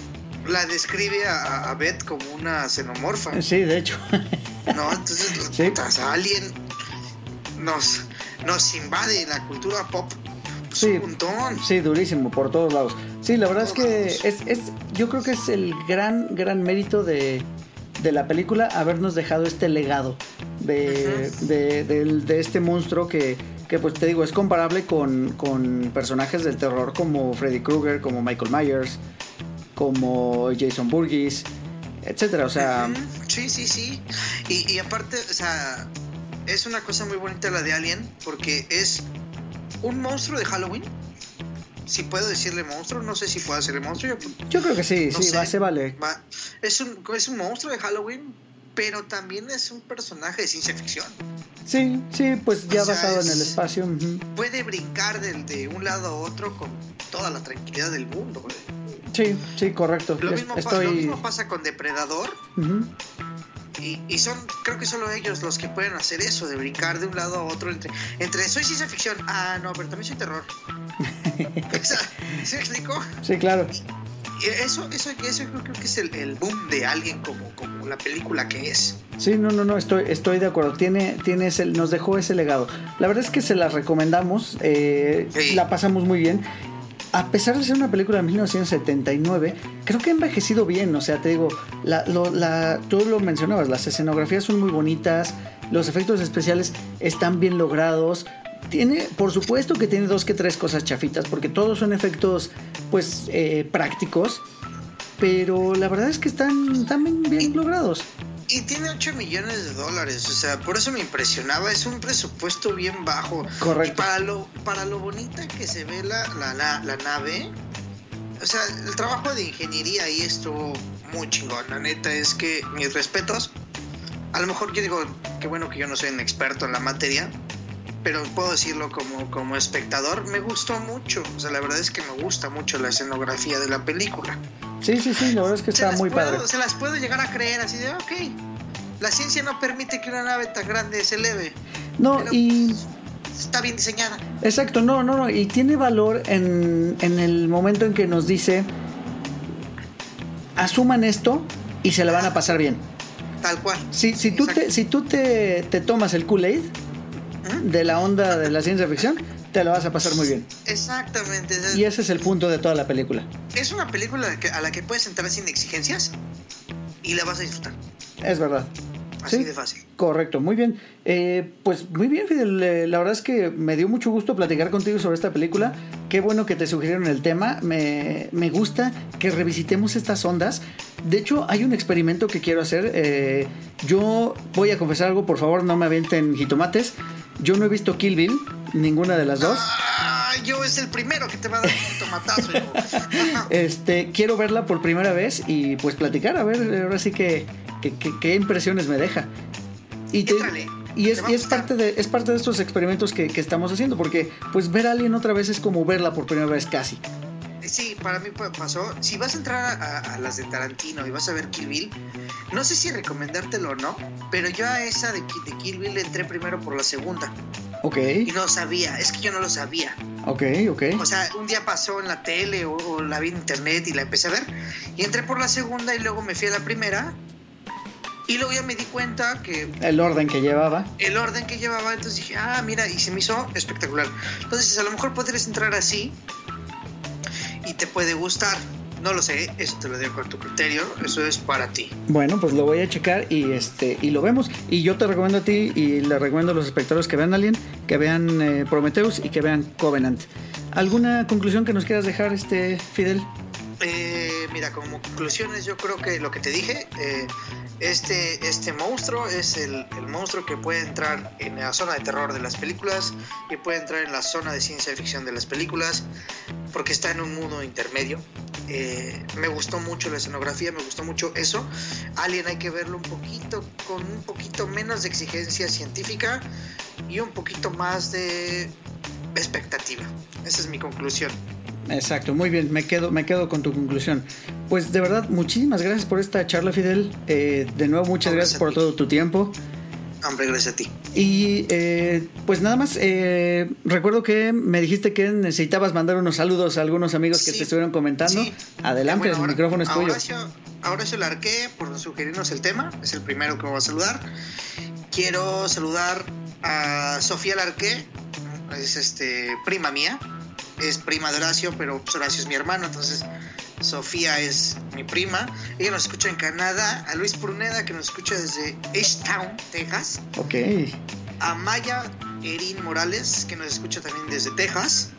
la describe a, a Beth como una xenomorfa. Sí, de hecho. no, entonces, Sí. putas, Alien nos, nos invade la cultura pop pues, Sí. un montón. Sí, durísimo, por todos lados. Sí, la verdad es que es, es, yo creo que es el gran, gran mérito de, de la película habernos dejado este legado de, de, de- de este monstruo que, que, pues te digo, es comparable con, con personajes del terror como Freddy Krueger, como Michael Myers, como Jason Burgess, etcétera. O sea, Sí, sí, sí. Y, y aparte, o sea, es una cosa muy bonita la de Alien porque es un monstruo de Halloween. Si puedo decirle monstruo, no sé si puedo decirle monstruo. yo- yo creo que sí, No sí, va, se vale. va- es, un, es un monstruo de Halloween, pero también es un personaje de ciencia ficción. Sí, sí, pues ya O sea, basado en el es- espacio. Puede brincar de un lado a otro con toda la tranquilidad del mundo. güey. Sí, sí, correcto. Lo, Es- mismo, pa- Estoy... lo mismo pasa con Depredador. Y, y son, creo que solo ellos los que pueden hacer eso, de brincar de un lado a otro entre, entre soy ciencia ficción, ah, no, pero también soy terror. o sea, ¿sí me explico? Sí, claro. Eso, eso, eso yo creo que es el, el boom de alguien como, como la película que es. Sí, no, no, no, estoy, estoy de acuerdo. Tiene, tiene ese, nos dejó ese legado. La verdad es que se la recomendamos, eh, Sí. la pasamos muy bien. A pesar de ser una película de 1979, creo que ha envejecido bien. O sea, te digo, la, lo- la- tú lo mencionabas, las escenografías son muy bonitas, los efectos especiales están bien logrados. Tiene, por supuesto que tiene dos que tres cosas chafitas, porque todos son efectos, pues, eh, prácticos. Pero la verdad es que están, están bien, bien logrados. Y tiene 8 millones de dólares, o sea, por eso me impresionaba, es un presupuesto bien bajo. Correcto. Y para lo, para lo bonita que se ve la, la, la, la nave, o sea, el trabajo de ingeniería ahí estuvo muy chingón, la neta es que mis respetos. A lo mejor yo digo, qué bueno que yo no soy un experto en la materia, pero puedo decirlo como, como espectador, me gustó mucho, o sea, la verdad es que me gusta mucho la escenografía de la película. Sí, sí, sí, la verdad es que Se está muy puedo- padre. Se las puedo llegar a creer así de, ok, la ciencia no permite que una nave tan grande se eleve. No, y Está bien diseñada. exacto, no, no, no, y tiene valor en, en el momento en que nos dice, asuman esto y se la van a pasar bien. Tal cual. Si, si tú, te, si tú te, te tomas el Kool-Aid De la onda de la ciencia ficción, te la vas a pasar muy bien. Exactamente. Y ese es el punto de toda la película. Es una película a la que puedes entrar sin exigencias y la vas a disfrutar. Es verdad. Así Sí. de fácil. Correcto, muy bien. Eh, pues muy bien, Fidel. Eh, la verdad es que me dio mucho gusto platicar contigo sobre esta película. Qué bueno que te sugirieron el tema. Me, me gusta que revisitemos estas ondas. De hecho, hay un experimento que quiero hacer. Eh, yo voy a confesar algo, por favor, no me avienten jitomates. Yo no he visto Kill Bill, ninguna de las dos. Ah, yo es el primero que te va a dar un tomatazo. hijo. Este, quiero verla por primera vez y pues platicar, a ver, ahora sí que qué, impresiones me deja. Y, y, es, y es, parte de, es parte de estos experimentos que, que, estamos haciendo, porque pues ver a alguien otra vez es como verla por primera vez casi. Sí, para mí pasó. Si vas a entrar a, las de Tarantino y vas a ver Kill Bill, no sé si recomendártelo o no, pero yo a esa de, de Kill Bill entré primero por la segunda. Ok. Y no sabía, es que yo no lo sabía. Ok, ok. O sea, un día pasó en la tele o, la vi en internet y la empecé a ver. Y entré por la segunda y luego me fui a la primera. Y luego ya me di cuenta que... El orden que llevaba. El orden que llevaba, entonces dije, ah, mira, y se me hizo espectacular. Entonces, a lo mejor podrías entrar así te puede gustar. No lo sé, eso te lo dejo a tu criterio, eso es para ti. Bueno, pues lo voy a checar y este y lo vemos. Y yo te recomiendo a ti y le recomiendo a los espectadores que vean Alien, que vean eh, Prometheus y que vean Covenant. ¿Alguna conclusión que nos quieras dejar, este Fidel? Eh, mira, como conclusiones yo creo que lo que te dije, eh, este, este monstruo es el, el, monstruo que puede entrar en la zona de terror de las películas y puede entrar en la zona de ciencia ficción de las películas porque está en un mundo intermedio. Eh, me gustó mucho la escenografía, me gustó mucho eso. Alien hay que verlo un poquito con un poquito menos de exigencia científica y un poquito más de expectativa. Esa es mi conclusión. Exacto, muy bien, me quedo, me quedo con tu conclusión. Pues de verdad, muchísimas gracias por esta charla, Fidel. Eh, de nuevo, muchas gracias, por todo tu tiempo. Hombre, gracias a ti. Y eh, pues nada más, eh, recuerdo que me dijiste que necesitabas mandar unos saludos a algunos amigos que te estuvieron comentando. Adelante, el micrófono es tuyo. Ahora se largué por sugerirnos el tema, es el primero que voy a saludar. Quiero saludar a Sofía Larqué, es este prima mía, es prima de Horacio, pero pues, Horacio es mi hermano, entonces Sofía es mi prima. Ella nos escucha en Canadá. A Luis Pruneda, que nos escucha desde H-Town, Texas. Ok. A Maya Erin Morales, que nos escucha también desde Texas.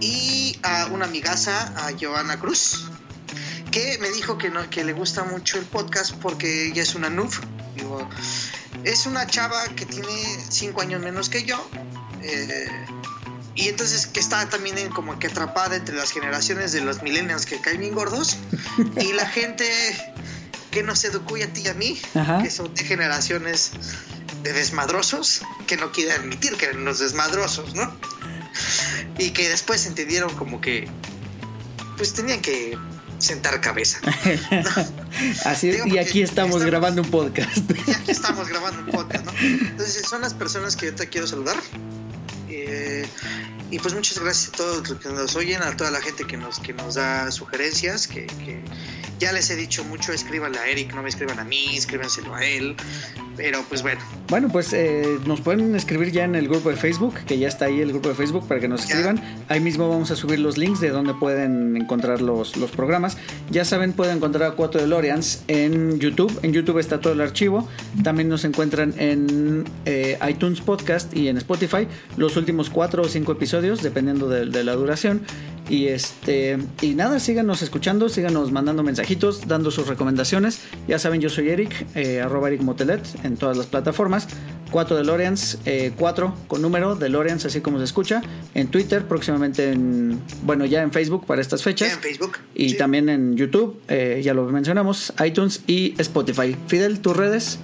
Y a una amigaza, a Joana Cruz, que me dijo que, no, que le gusta mucho el podcast porque ella es una noob. es una chava que tiene cinco años menos que yo. Eh, y entonces que está también en como que atrapada entre las generaciones de los millennials que caen bien gordos y la gente que nos educó a ti y a mí, que son de generaciones de desmadrosos, que no quieren admitir que eran los desmadrosos, ¿no? Y que después entendieron como que pues tenían que sentar cabeza. Así es, y aquí estamos, grabando un podcast. Y aquí estamos grabando un podcast, ¿no? Entonces son las personas que yo te quiero saludar. Y pues muchas gracias a todos los que nos oyen, a toda la gente que nos, que nos da sugerencias, que ya les he dicho mucho, escríbanle a Eric, no me escriban a mí, escríbanselo a él. Pero pues bueno. Bueno, pues eh, nos pueden escribir ya en el grupo de Facebook, que ya está ahí el grupo de Facebook para que nos escriban. Ahí mismo vamos a subir los links de donde pueden encontrar los, los programas. Ya saben, pueden encontrar a Cuatro de Lorians en YouTube. En YouTube está todo el archivo. También nos encuentran en eh, iTunes Podcast y en Spotify los últimos cuatro o cinco episodios, dependiendo de, de la duración. Y este y nada, síganos escuchando, síganos mandando mensajitos, dando sus recomendaciones. Ya saben, yo soy Eric, eh, arroba Eric Motelet en todas las plataformas. 4 DeLoreans, eh, 4 con número DeLoreans, así como se escucha. En Twitter, próximamente en, bueno, ya en Facebook para estas fechas. en Facebook. Y también en YouTube, eh, ya lo mencionamos, iTunes y Spotify. Fidel, tus redes.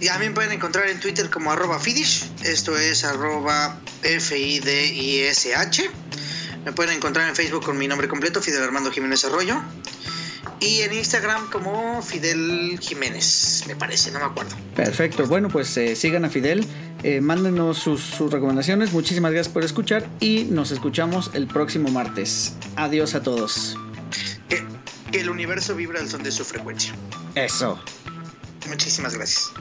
Y también pueden encontrar en Twitter como arroba Fidish, esto es arroba F-I-D-I-S-H. Me pueden encontrar en Facebook con mi nombre completo, Fidel Armando Jiménez Arroyo. Y en Instagram como Fidel Jiménez, me parece, no me acuerdo. Perfecto, bueno, pues eh, sigan a Fidel, eh, mándenos sus, recomendaciones, muchísimas gracias por escuchar y nos escuchamos el próximo martes. Adiós a todos. Que, que el universo vibra al son de su frecuencia. Eso. Muchísimas gracias.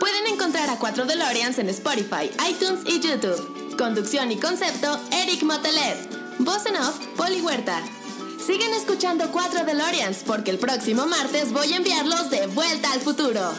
Pueden encontrar a 4 DeLoreans en Spotify, iTunes y YouTube. Conducción y concepto, Eric Motelet. Voz en off, Poli Huerta. Siguen escuchando 4 DeLoreans porque el próximo martes voy a enviarlos de vuelta al futuro.